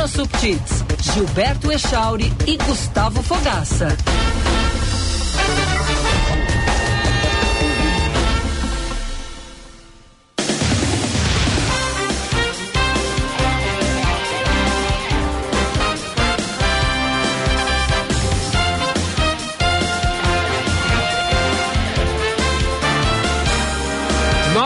Bruna Subtits, Gilberto Echauri e Gustavo Fogaça.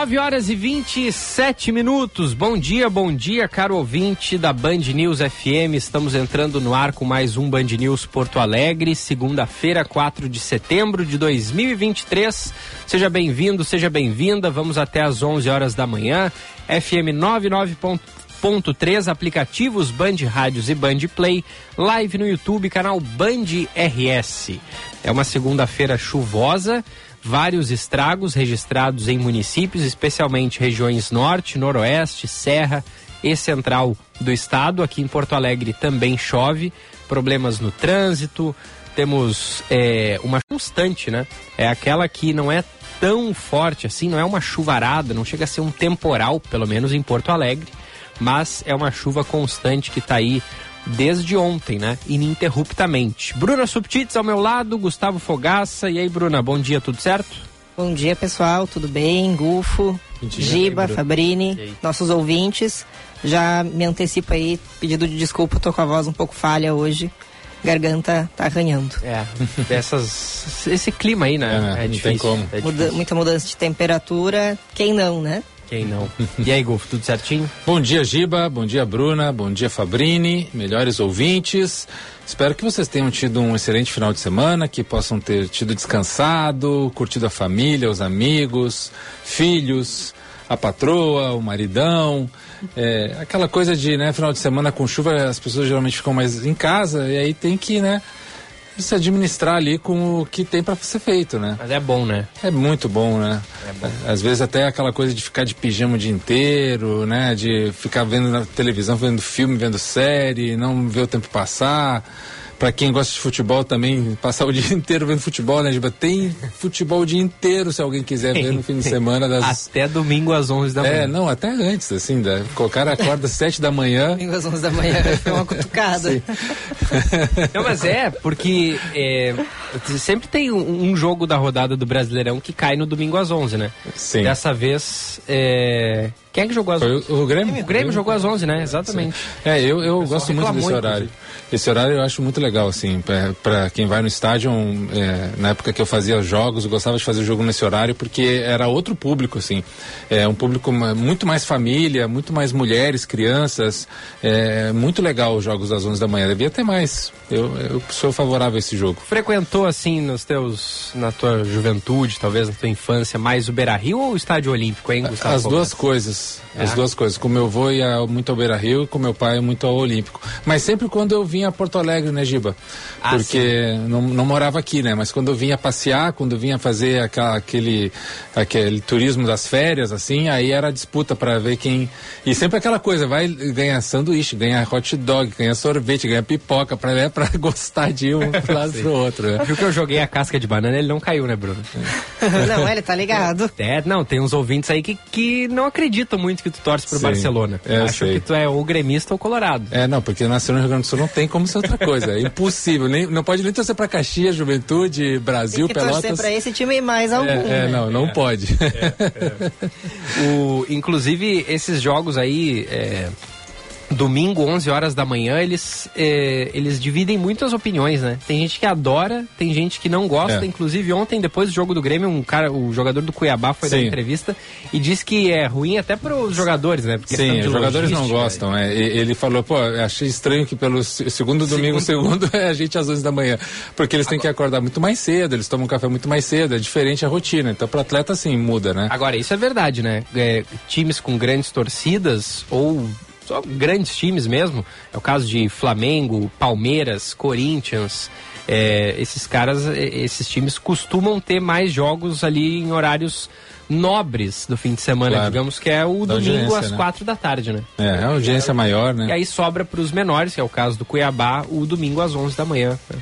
9 horas e 27 minutos. Bom dia, bom dia, caro ouvinte da Band News FM. Estamos entrando no ar com mais um Band News Porto Alegre, segunda-feira, 4 de setembro de 2023. Seja bem-vindo, seja bem-vinda. Vamos até às 11 horas da manhã. FM 99.3, aplicativos Band Rádios e Band Play, live no YouTube, canal Band RS. É uma segunda-feira chuvosa vários estragos registrados em municípios, especialmente regiões norte, noroeste, serra e central do estado. Aqui em Porto Alegre também chove, problemas no trânsito. Temos é, uma constante, né? É aquela que não é tão forte assim, não é uma chuvarada, não chega a ser um temporal, pelo menos em Porto Alegre, mas é uma chuva constante que está aí desde ontem, né? Ininterruptamente. Bruna Subtits ao meu lado, Gustavo Fogaça. E aí, Bruna, bom dia, tudo certo? Bom dia, pessoal, tudo bem? Gufo, dia, Giba, Fabrini, nossos ouvintes. Já me antecipo aí, pedido de desculpa, tô com a voz um pouco falha hoje. Garganta tá arranhando. É, essas, esse clima aí, né? É, é difícil. É Muda, muita mudança de temperatura, quem não, né? Quem não? E aí, Golfo, tudo certinho? Bom dia, Giba. Bom dia, Bruna. Bom dia, Fabrini. Melhores ouvintes. Espero que vocês tenham tido um excelente final de semana, que possam ter tido descansado, curtido a família, os amigos, filhos, a patroa, o maridão. É, aquela coisa de, né, final de semana com chuva, as pessoas geralmente ficam mais em casa e aí tem que, né, se administrar ali com o que tem para ser feito, né? Mas é bom, né? É muito bom, né? É bom. Às vezes até aquela coisa de ficar de pijama o dia inteiro, né? De ficar vendo na televisão, vendo filme, vendo série, não ver o tempo passar para quem gosta de futebol também, passar o dia inteiro vendo futebol, né, Giba? Tem futebol o dia inteiro, se alguém quiser ver no fim de semana. Das... Até domingo às 11 da manhã. É, não, até antes, assim, da... o cara acorda às 7 da manhã. Domingo às 11 da manhã, foi uma cutucada. não, mas é, porque é, sempre tem um, um, jogo da rodada do Brasileirão que cai no domingo às 11, né? Sim. Dessa vez, é... quem é que jogou às 11? Foi o, o Grêmio. O Grêmio jogou às 11, né? Exatamente. É, eu, eu gosto muito desse horário. Inclusive. Esse horário eu acho muito legal, assim, para quem vai no estádio. É, na época que eu fazia jogos, eu gostava de fazer jogo nesse horário porque era outro público, assim. É um público muito mais família, muito mais mulheres, crianças. É muito legal os jogos às 11 da manhã. Devia ter mais. Eu, eu sou favorável a esse jogo. Frequentou, assim, nos teus, na tua juventude, talvez na tua infância, mais o Beira Rio ou o Estádio Olímpico, hein, Gustavo? As duas coisas. As duas coisas. Com meu avô ia muito ao Beira Rio e com meu pai muito ao Olímpico. Mas sempre quando eu vinha a Porto Alegre, né, Giba? Ah, Porque não, não, morava aqui, né? Mas quando eu vinha passear, quando eu vinha fazer aquela, aquele, aquele turismo das férias, assim, aí era disputa para ver quem. E sempre aquela coisa, vai ganhar sanduíche, ganhar hot dog, ganhar sorvete, ganhar pipoca, pra, né, pra gostar de um pro lado pro outro. Né? Viu que eu joguei a casca de banana, ele não caiu, né, Bruno? não, ele tá ligado. É, não, tem uns ouvintes aí que, que não acreditam muito que tu torce pro Sim, Barcelona. É, Acham que tu é ou gremista ou colorado. É, não, porque nasceu no Rio Grande do Sul não tem como ser outra coisa. É impossível. Nem, não pode nem torcer pra Caxias, Juventude, Brasil, tem que Pelotas. torcer pra esse time mais algum. É, é né? não, não é, pode. É, é. o, inclusive, esses jogos aí é, domingo, 11 horas da manhã, eles, é, eles dividem muitas opiniões, né? Tem gente que adora, tem gente que não gosta. É. Inclusive, ontem, depois do jogo do Grêmio, um cara, o jogador do Cuiabá foi Sim. dar entrevista e disse que é ruim até para os jogadores, né? Porque Sim, os jogadores não gostam. É. Ele falou, pô, achei estranho que pelo segundo domingo, segundo, segundo é a gente às 11 da manhã. Porque eles têm Agora... que acordar muito mais cedo, eles tomam café muito mais cedo, é diferente a rotina. Então, para atleta, assim, muda, né? Agora, isso é verdade, né? É, times com grandes torcidas ou só grandes times mesmo. É o caso de Flamengo, Palmeiras, Corinthians. É, esses caras, esses times costumam ter mais jogos ali em horários nobres do fim de semana, claro. digamos que é o da domingo às né? quatro da tarde, né? É, é a audiência é, maior, né? E aí sobra para os menores, que é o caso do Cuiabá, o domingo às onze da manhã, né?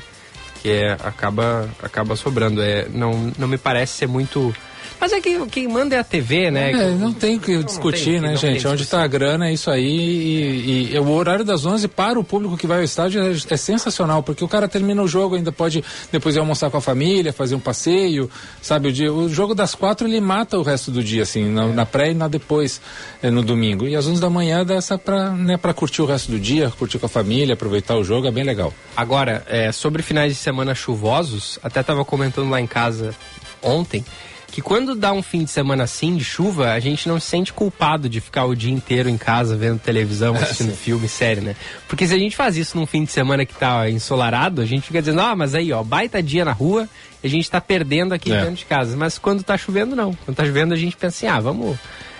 que é, acaba acaba sobrando. É, não, não me parece ser muito Mas é que quem manda é a TV, né? É, não tem o que discutir, tem, né, gente? Onde está a grana é isso aí. E, e, e, o horário das 11 para o público que vai ao estádio é, é, sensacional, porque o cara termina o jogo, ainda pode depois ir almoçar com a família, fazer um passeio, sabe? O, dia, o jogo das quatro ele mata o resto do dia, assim, na, na pré e na depois, é, no domingo. E às 11 da manhã dá essa para né, pra curtir o resto do dia, curtir com a família, aproveitar o jogo, é bem legal. Agora, é, sobre finais de semana chuvosos, até estava comentando lá em casa ontem que quando dá um fim de semana assim de chuva, a gente não se sente culpado de ficar o dia inteiro em casa vendo televisão, assistindo é, filme, série, né? Porque se a gente faz isso num fim de semana que tá ensolarado, a gente fica dizendo, ah, mas aí, ó, baita dia na rua, a gente tá perdendo aqui é. dentro de casa. Mas quando tá chovendo, não. Quando tá chovendo, a gente pensa assim, ah, vamos.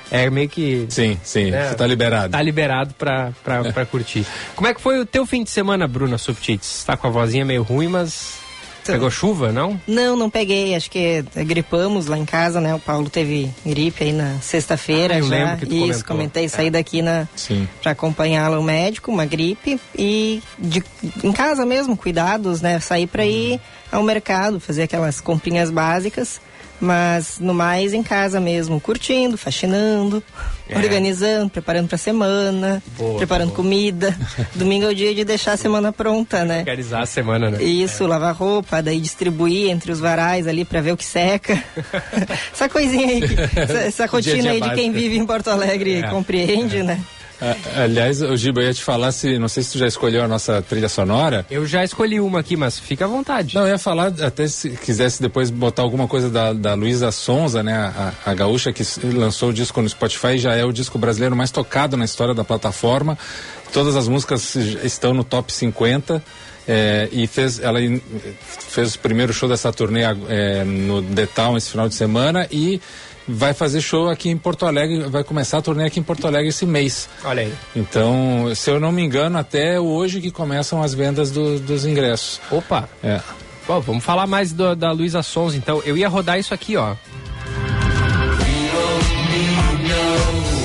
É meio que. Sim, sim, né, você tá liberado. Tá liberado pra, pra, pra curtir. Como é que foi o teu fim de semana, Bruna Subtits? Tá com a vozinha meio ruim, mas Pegou chuva, não? Não, não peguei. Acho que gripamos lá em casa, né? O Paulo teve gripe aí na sexta-feira. Ah, eu já. lembro que tu Isso, comentou. comentei. Saí é. daqui na, para acompanhá-lo ao médico, uma gripe. E de, em casa mesmo, cuidados, né? Sair para ir ao mercado, fazer aquelas comprinhas básicas. Mas no mais em casa mesmo, curtindo, faxinando, é. organizando, preparando para a semana, boa, preparando boa. comida. Domingo é o dia de deixar a semana pronta, né? Organizar a semana, né? Isso, é. lavar roupa, daí distribuir entre os varais ali para ver o que seca. essa coisinha aí, essa, essa rotina dia -dia aí de quem vive em Porto Alegre é. compreende, né? Aliás, o Giba ia te falar se. Não sei se tu já escolheu a nossa trilha sonora. Eu já escolhi uma aqui, mas fica à vontade. Não, eu ia falar, até se quisesse depois botar alguma coisa da, da Luísa Sonza, né? A, a gaúcha que lançou o disco no Spotify, já é o disco brasileiro mais tocado na história da plataforma. Todas as músicas estão no top 50. É, e fez, ela fez o primeiro show dessa turnê é, no The Town esse final de semana e vai fazer show aqui em Porto Alegre, vai começar a turnê aqui em Porto Alegre esse mês. Olha aí. Então, se eu não me engano, até hoje que começam as vendas do, dos ingressos. Opa! É. Bom, vamos falar mais do, da Luísa Sons, então. Eu ia rodar isso aqui, ó.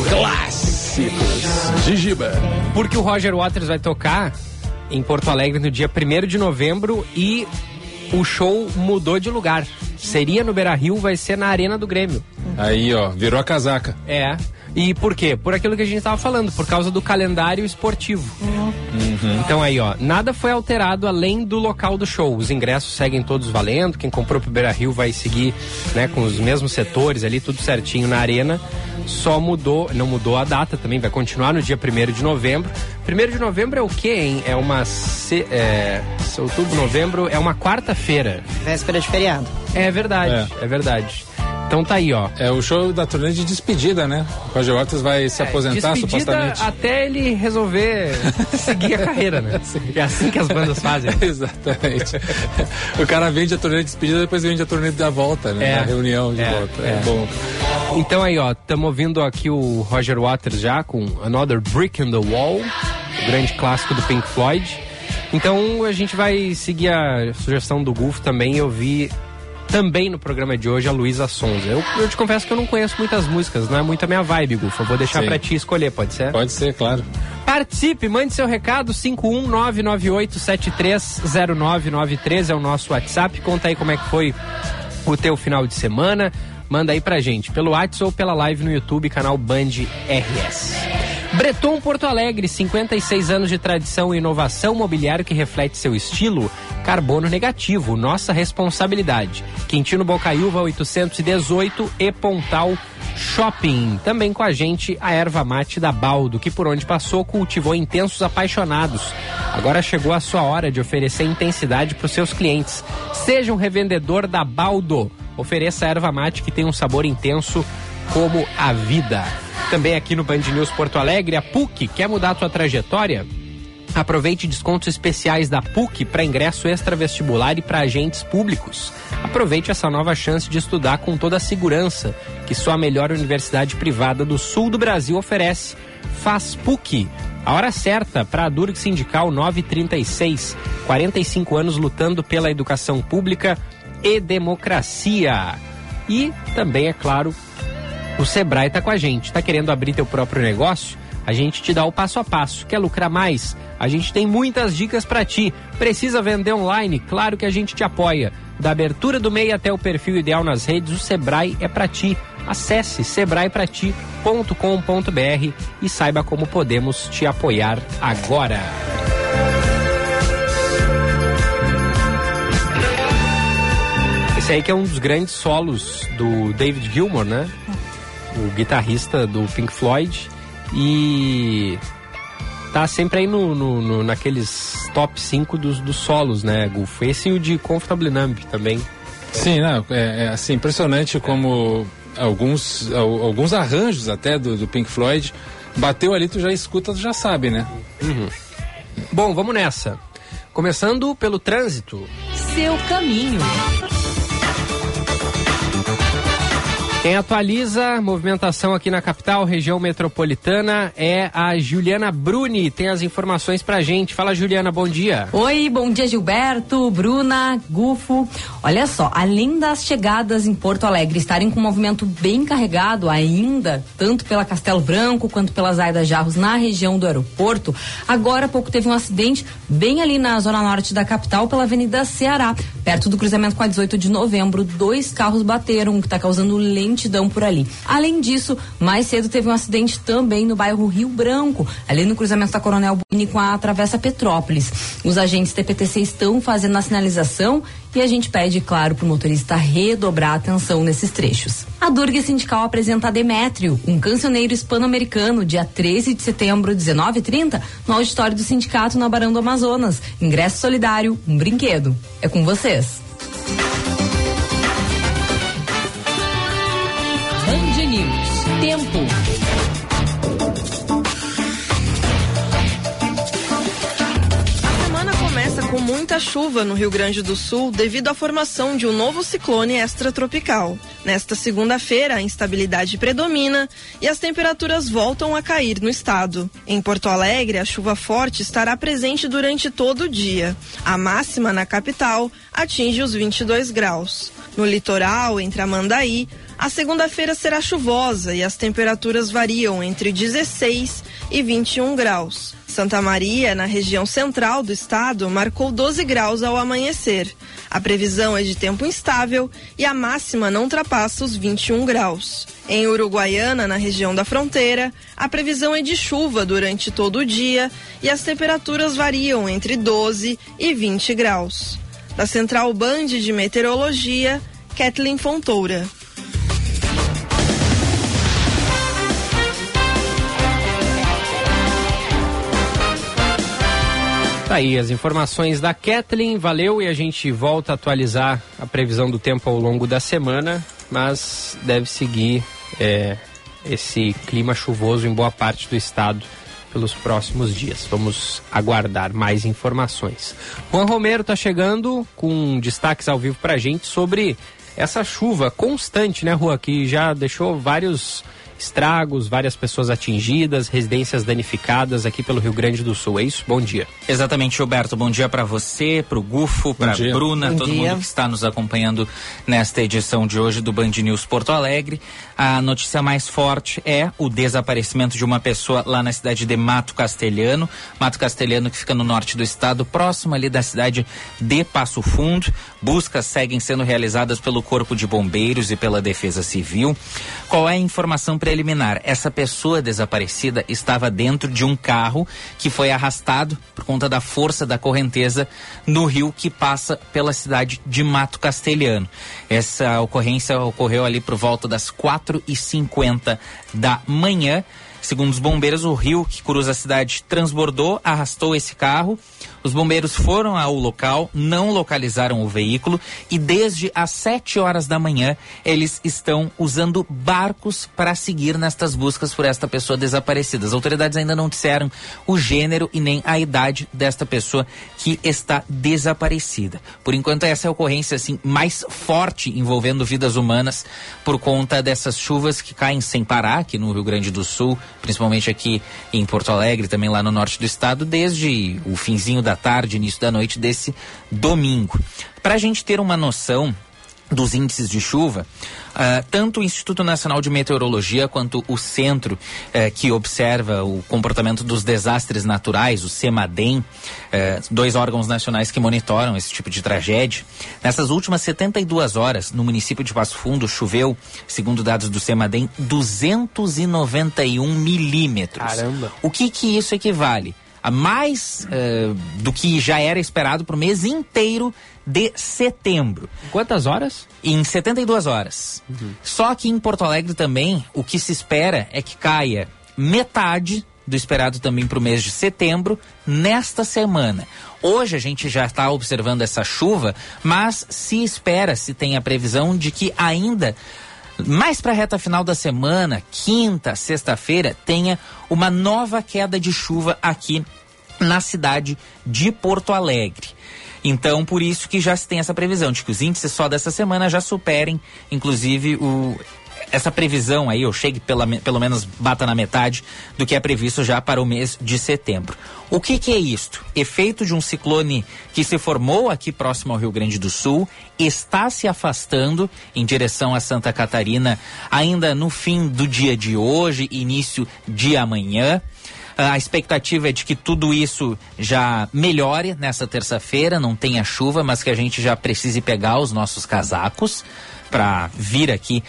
Clássicos. Gigiba. Porque o Roger Waters vai tocar em Porto Alegre no dia 1 de novembro e o show mudou de lugar. Seria no Beira Rio, vai ser na Arena do Grêmio. Aí, ó, virou a casaca. É. E por quê? Por aquilo que a gente estava falando, por causa do calendário esportivo. Uhum. Então aí, ó, nada foi alterado além do local do show. Os ingressos seguem todos valendo. Quem comprou pro Beira Rio vai seguir, né, com os mesmos setores ali, tudo certinho na arena. Só mudou, não mudou a data também, vai continuar no dia 1 de novembro. 1 de novembro é o quê, hein? É uma. Se, é, outubro, novembro, é uma quarta-feira. Véspera de feriado. É verdade, é, é verdade. Então tá aí, ó. É o show da turnê de despedida, né? O Roger Waters vai se é, aposentar supostamente. Até ele resolver seguir a carreira, né? É assim que as bandas fazem. Exatamente. o cara vende a turnê de despedida, depois vende a turnê da volta, né? É. reunião de é, volta. É. é. bom. Então aí, ó, estamos ouvindo aqui o Roger Waters já com Another Brick in the Wall, o grande clássico do Pink Floyd. Então a gente vai seguir a sugestão do Gulf também e ouvir também no programa de hoje a Luísa Sonza. Eu, eu, te confesso que eu não conheço muitas músicas, não é muito a minha vibe, Gufo. Eu vou deixar para ti escolher, pode ser? Pode ser, claro. Participe, mande seu recado, 51998730993 é o nosso WhatsApp. Conta aí como é que foi o teu final de semana. Manda aí pra gente, pelo WhatsApp ou pela live no YouTube, canal Band RS. Breton Porto Alegre, 56 anos de tradição e inovação mobiliário que reflete seu estilo. Carbono negativo, nossa responsabilidade. Quintino Bocaiúva 818 e Pontal Shopping. Também com a gente a erva mate da Baldo, que por onde passou cultivou intensos apaixonados. Agora chegou a sua hora de oferecer intensidade para os seus clientes. Seja um revendedor da Baldo. Ofereça a erva mate que tem um sabor intenso como a vida. Também aqui no Band News Porto Alegre, a PUC quer mudar sua trajetória? Aproveite descontos especiais da PUC para ingresso extra-vestibular e para agentes públicos. Aproveite essa nova chance de estudar com toda a segurança que só a melhor universidade privada do sul do Brasil oferece. Faz PUC. A hora certa para a Durg Sindical 936. 45 anos lutando pela educação pública e democracia. E também, é claro, o Sebrae está com a gente. Está querendo abrir teu próprio negócio? a gente te dá o passo a passo. Quer lucrar mais? A gente tem muitas dicas para ti. Precisa vender online? Claro que a gente te apoia. Da abertura do MEI até o perfil ideal nas redes, o Sebrae é para ti. Acesse sebraeprati.com.br e saiba como podemos te apoiar agora. Esse aí que é um dos grandes solos do David Gilmour, né? O guitarrista do Pink Floyd. E tá sempre aí no, no, no, naqueles top 5 dos, dos solos, né, Gufo? Esse e o de Comfortable Numb também. Sim, não, é, é assim, impressionante como alguns, alguns arranjos até do, do, Pink Floyd, bateu ali, tu já escuta, tu já sabe, né? Uhum. Bom, vamos nessa. Começando pelo trânsito. Seu caminho. Quem atualiza movimentação aqui na capital, região metropolitana, é a Juliana Bruni. Tem as informações pra gente. Fala, Juliana, bom dia. Oi, bom dia, Gilberto, Bruna, Gufo. Olha só, além das chegadas em Porto Alegre estarem com um movimento bem carregado ainda, tanto pela Castelo Branco quanto pelas Aida Jarros na região do aeroporto, agora há pouco teve um acidente bem ali na zona norte da capital, pela Avenida Ceará, perto do cruzamento com a 18 de novembro. Dois carros bateram, o que está causando lento lentidão por ali. Além disso, mais cedo teve um acidente também no bairro Rio Branco, ali no cruzamento da Coronel Buni com a Travessa Petrópolis. Os agentes TPTC estão fazendo a sinalização e a gente pede, claro, para o motorista redobrar a atenção nesses trechos. A Durga Sindical apresenta Demétrio, um cancioneiro hispano-americano, dia 13 de setembro, 19h30, no auditório do sindicato na Barão do Amazonas. Ingresso solidário, um brinquedo. É com vocês. Tempo. A semana começa com muita chuva no Rio Grande do Sul devido à formação de um novo ciclone extratropical. Nesta segunda-feira, a instabilidade predomina e as temperaturas voltam a cair no estado. Em Porto Alegre, a chuva forte estará presente durante todo o dia. A máxima na capital atinge os 22 graus. No litoral, entre Amandaí, a segunda-feira será chuvosa e as temperaturas variam entre 16 e 21 graus. Santa Maria, na região central do estado, marcou 12 graus ao amanhecer. A previsão é de tempo instável e a máxima não ultrapassa os 21 graus. Em Uruguaiana, na região da fronteira, a previsão é de chuva durante todo o dia e as temperaturas variam entre 12 e 20 graus. Da Central Band de Meteorologia, Kathleen Fontoura. Tá aí as informações da Kathleen, valeu e a gente volta a atualizar a previsão do tempo ao longo da semana, mas deve seguir é, esse clima chuvoso em boa parte do estado pelos próximos dias. Vamos aguardar mais informações. Juan Romero está chegando com destaques ao vivo para a gente sobre essa chuva constante, né, Juan, que já deixou vários estragos, várias pessoas atingidas, residências danificadas aqui pelo Rio Grande do Sul. É isso? Bom dia. Exatamente, Gilberto. Bom dia para você, para o Gufo, para Bruna, Bom todo dia. mundo que está nos acompanhando nesta edição de hoje do Band News Porto Alegre. A notícia mais forte é o desaparecimento de uma pessoa lá na cidade de Mato Castelhano. Mato Castelhano que fica no norte do estado, próximo ali da cidade de Passo Fundo. Buscas seguem sendo realizadas pelo Corpo de Bombeiros e pela Defesa Civil. Qual é a informação preliminar? Essa pessoa desaparecida estava dentro de um carro que foi arrastado por conta da força da correnteza no rio que passa pela cidade de Mato Castelhano. Essa ocorrência ocorreu ali por volta das quatro e cinquenta da manhã. Segundo os bombeiros, o rio que cruza a cidade transbordou, arrastou esse carro os bombeiros foram ao local, não localizaram o veículo e desde as 7 horas da manhã eles estão usando barcos para seguir nestas buscas por esta pessoa desaparecida. As autoridades ainda não disseram o gênero e nem a idade desta pessoa que está desaparecida. Por enquanto essa é a ocorrência assim mais forte envolvendo vidas humanas por conta dessas chuvas que caem sem parar aqui no Rio Grande do Sul, principalmente aqui em Porto Alegre, também lá no norte do estado, desde o finzinho da tarde, início da noite desse domingo. Para a gente ter uma noção, dos índices de chuva, uh, tanto o Instituto Nacional de Meteorologia quanto o centro uh, que observa o comportamento dos desastres naturais, o CEMADEM, uh, dois órgãos nacionais que monitoram esse tipo de tragédia. Nessas últimas 72 horas, no município de Passo Fundo, choveu, segundo dados do CEMADEM, 291 milímetros. Caramba! O que que isso equivale? A mais uh, do que já era esperado para o mês inteiro de setembro. Quantas horas? Em 72 horas. Uhum. Só que em Porto Alegre também, o que se espera é que caia metade do esperado também para o mês de setembro, nesta semana. Hoje a gente já está observando essa chuva, mas se espera, se tem a previsão de que ainda mais para a reta final da semana, quinta, sexta-feira, tenha uma nova queda de chuva aqui na cidade de Porto Alegre. Então, por isso que já se tem essa previsão de que os índices só dessa semana já superem, inclusive, o, essa previsão aí, ou chegue pela, pelo menos bata na metade do que é previsto já para o mês de setembro. O que, que é isto? Efeito de um ciclone que se formou aqui próximo ao Rio Grande do Sul, está se afastando em direção a Santa Catarina ainda no fim do dia de hoje, início de amanhã. A expectativa é de que tudo isso já melhore nessa terça-feira, não tenha chuva, mas que a gente já precise pegar os nossos casacos para vir aqui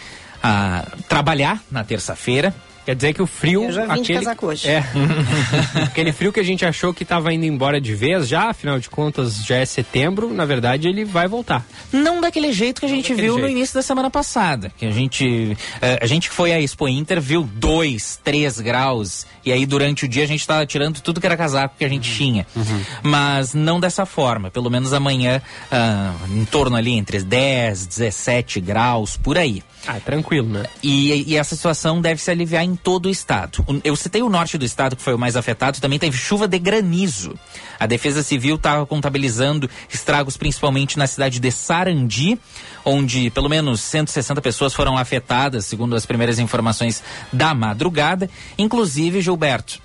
uh, trabalhar na terça-feira. Quer dizer que o frio. Eu já vim aquele, de casaco hoje. É. aquele frio que a gente achou que estava indo embora de vez, já, afinal de contas, já é setembro, na verdade ele vai voltar. Não daquele jeito que a gente viu jeito. no início da semana passada. Que a gente. Uh, a gente foi à Expo Inter, viu 2, 3 graus. E aí durante o dia a gente estava tirando tudo que era casaco que a gente uhum. tinha. Uhum. Mas não dessa forma. Pelo menos amanhã, uh, em torno ali entre 10, 17 graus, por aí. Ah, é tranquilo, né? E, e, essa situação deve se aliviar em todo o estado. Eu citei o norte do estado, que foi o mais afetado, também teve chuva de granizo. A Defesa Civil estava contabilizando estragos principalmente na cidade de Sarandi, onde pelo menos 160 pessoas foram afetadas, segundo as primeiras informações da madrugada. Inclusive, Gilberto,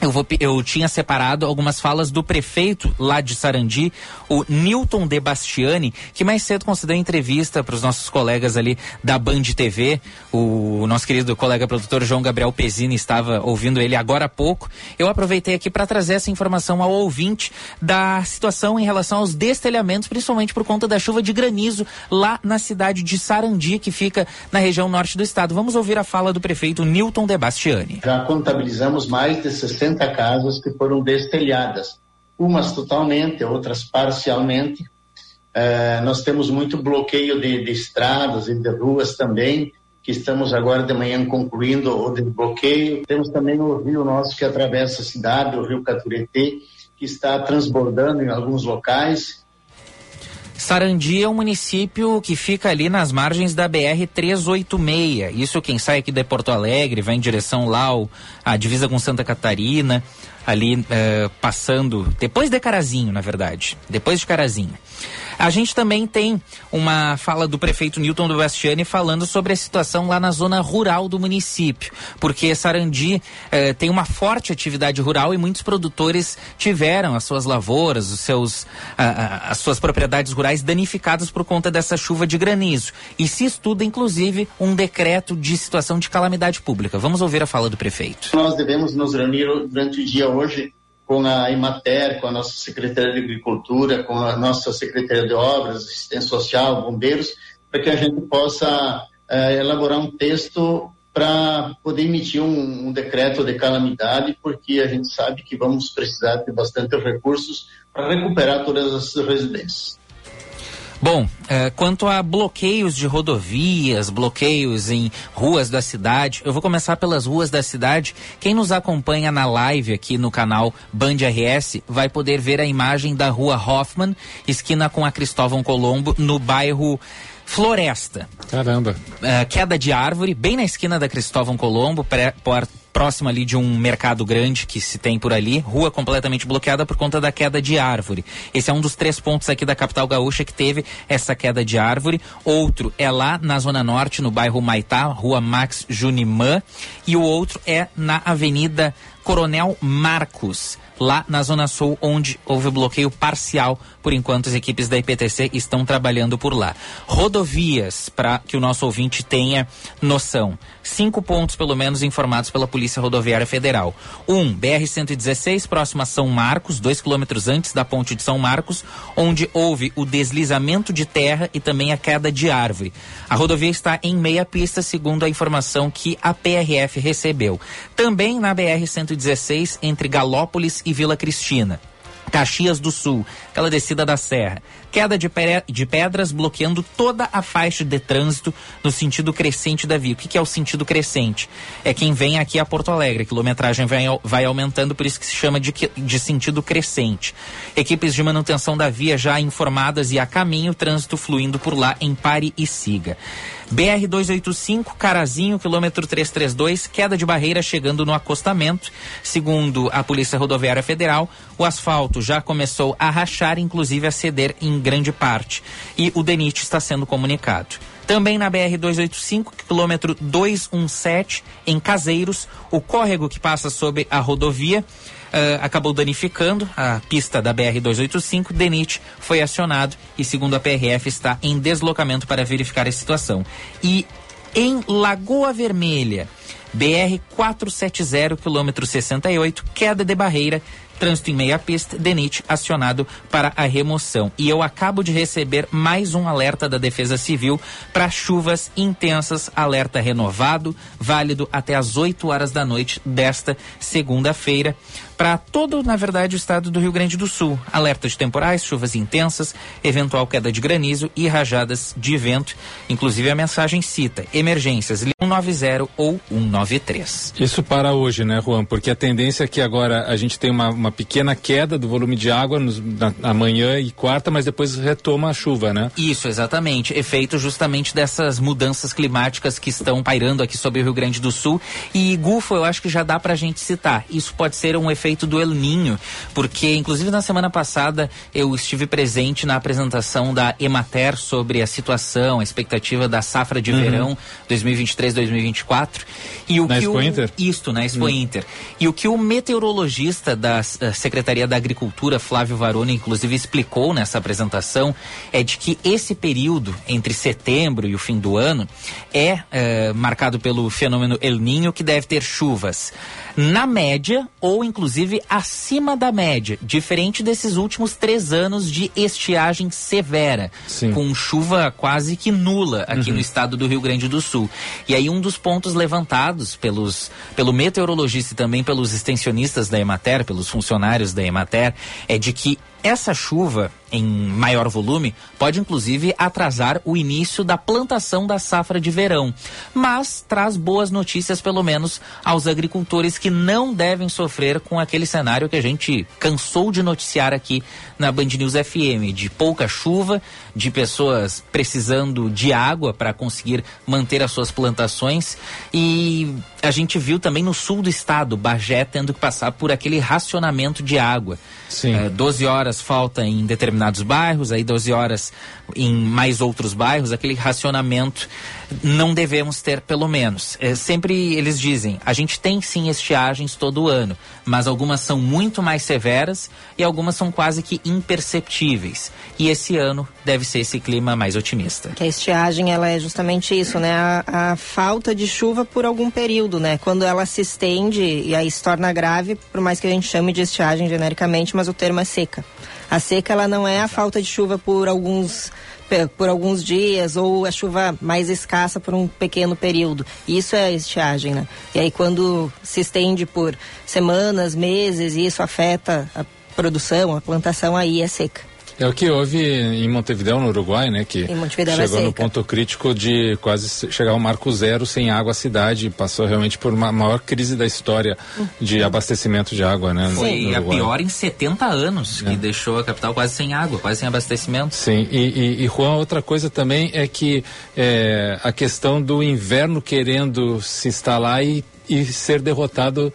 eu, vou, eu tinha separado algumas falas do prefeito lá de Sarandi, o Newton de Bastiani, que mais cedo concedeu entrevista para os nossos colegas ali da Band TV. O nosso querido colega produtor João Gabriel Pezini estava ouvindo ele agora há pouco. Eu aproveitei aqui para trazer essa informação ao ouvinte da situação em relação aos destelhamentos, principalmente por conta da chuva de granizo lá na cidade de Sarandi, que fica na região norte do estado. Vamos ouvir a fala do prefeito Newton de Bastiani. Já contabilizamos mais de 60 60 casas que foram destelhadas, umas totalmente, outras parcialmente. É, nós temos muito bloqueio de, de, estradas e de ruas também, que estamos agora de manhã concluindo o desbloqueio. Temos também o rio nosso que atravessa a cidade, o rio Caturetê, que está transbordando em alguns locais. Sarandi é um município que fica ali nas margens da BR 386. Isso quem sai aqui de Porto Alegre, vai em direção lá ao, à divisa com Santa Catarina, ali eh, passando depois de Carazinho, na verdade, depois de Carazinho. A gente também tem uma fala do prefeito Newton do Bastiani falando sobre a situação lá na zona rural do município, porque Sarandi eh, tem uma forte atividade rural e muitos produtores tiveram as suas lavouras, os seus, as suas propriedades rurais danificadas por conta dessa chuva de granizo. E se estuda, inclusive, um decreto de situação de calamidade pública. Vamos ouvir a fala do prefeito. Nós devemos nos reunir durante o dia com a Imater, com a nossa Secretaria de Agricultura, com a nossa Secretaria de Obras, Assistência Social, Bombeiros, para que a gente possa eh, elaborar um texto para poder emitir um, um, decreto de calamidade, porque a gente sabe que vamos precisar de bastante recursos para recuperar todas as residências. Bom, é, quanto a bloqueios de rodovias, bloqueios em ruas da cidade, eu vou começar pelas ruas da cidade. Quem nos acompanha na live aqui no canal Band RS vai poder ver a imagem da rua Hoffman, esquina com a Cristóvão Colombo, no bairro Floresta. Caramba. Uh, queda de árvore, bem na esquina da Cristóvão Colombo, pré, por, próximo ali de um mercado grande que se tem por ali, rua completamente bloqueada por conta da queda de árvore. Esse é um dos três pontos aqui da capital gaúcha que teve essa queda de árvore. Outro é lá na Zona Norte, no bairro Maitá, rua Max Junimã. E o outro é na Avenida Coronel Marcos lá na Zona Sul, onde houve bloqueio parcial. Por enquanto, as equipes da IPTC estão trabalhando por lá. Rodovias, para que o nosso ouvinte tenha noção. Cinco pontos, pelo menos, informados pela Polícia Rodoviária Federal. Um, BR-116, próximo a São Marcos, dois quilômetros antes da ponte de São Marcos, onde houve o deslizamento de terra e também a queda de árvore. A rodovia está em meia pista, segundo a informação que a PRF recebeu. Também na BR-116, entre Galópolis e e Vila Cristina. Caxias do Sul, aquela descida da serra. Queda de, de, pedras bloqueando toda a faixa de trânsito no sentido crescente da via. O que, que, é o sentido crescente? É quem vem aqui a Porto Alegre. A quilometragem vai, vai aumentando, por isso que se chama de, de sentido crescente. Equipes de manutenção da via já informadas e a caminho, trânsito fluindo por lá em pare e siga. BR 285, Carazinho, quilômetro 332, queda de barreira chegando no acostamento. Segundo a Polícia Rodoviária Federal, o asfalto já começou a rachar, inclusive a ceder em grande parte. E o DENIT está sendo comunicado. Também na BR 285, quilômetro 217, em Caseiros, o córrego que passa sobre a rodovia uh, acabou danificando a pista da BR-285. DENIT foi acionado e, segundo a PRF, está em deslocamento para verificar a situação. E em Lagoa Vermelha, BR 470, quilômetro 68, queda de barreira Trânsito em meia pista, DENIT acionado para a remoção. E eu acabo de receber mais um alerta da Defesa Civil para chuvas intensas, alerta renovado, válido até às 8 horas da noite desta segunda-feira para todo, na verdade, o estado do Rio Grande do Sul. Alerta de temporais, chuvas intensas, eventual queda de granizo e rajadas de vento. Inclusive a mensagem cita emergências 190 ou 193. Isso para hoje, né, Juan? Porque a tendência é que agora a gente tem uma, uma pequena queda do volume de água nos, na, amanhã e quarta, mas depois retoma a chuva, né? Isso, exatamente. Efeito justamente dessas mudanças climáticas que estão pairando aqui sobre o Rio Grande do Sul. E Gufo, eu acho que já dá para a gente citar. Isso pode ser um efeito respeito do El Ninho, porque inclusive na semana passada eu estive presente na apresentação da Emater sobre a situação, a expectativa da safra de uhum. verão 2023-2024 e o na que Expo o Inter? isto na Expo uhum. Inter e o que o meteorologista da Secretaria da Agricultura Flávio Varone inclusive explicou nessa apresentação é de que esse período entre setembro e o fim do ano é, é marcado pelo fenômeno El Ninho que deve ter chuvas na média ou inclusive acima da média, diferente desses últimos três anos de estiagem severa, Sim. com chuva quase que nula aqui uhum. no estado do Rio Grande do Sul. E aí um dos pontos levantados pelos, pelo meteorologista e também pelos extensionistas da Emater, pelos funcionários da Emater, é de que essa chuva em maior volume pode inclusive atrasar o início da plantação da safra de verão, mas traz boas notícias pelo menos aos agricultores que não devem sofrer com aquele cenário que a gente cansou de noticiar aqui na Band News FM, de pouca chuva, de pessoas precisando de água para conseguir manter as suas plantações e a gente viu também no sul do estado, Bagé tendo que passar por aquele racionamento de água. Sim. É, 12 horas falta em determinados bairros, aí 12 horas em mais outros bairros, aquele racionamento não devemos ter, pelo menos. É, sempre eles dizem, a gente tem sim estiagens todo ano, mas algumas são muito mais severas e algumas são quase que imperceptíveis. E esse ano deve ser esse clima mais otimista. Que a estiagem, ela é justamente isso, né? A, a falta de chuva por algum período, né? Quando ela se estende e aí se torna grave, por mais que a gente chame de estiagem genericamente, mas o termo é seca. A seca, ela não é a falta de chuva por alguns por alguns dias ou a chuva mais escassa por um pequeno período. Isso é estiagem, né? E aí quando se estende por semanas, meses, e isso afeta a produção, a plantação, aí é seca. É o que houve em Montevideo, no Uruguai, né? Que chegou no ponto crítico de quase chegar ao marco zero sem água a cidade. Passou realmente por uma maior crise da história de abastecimento de água, né? Foi a pior em 70 anos, que é. deixou a capital quase sem água, quase sem abastecimento. Sim, e, e, e Juan, outra coisa também é que é, a questão do inverno querendo se instalar e, e ser derrotado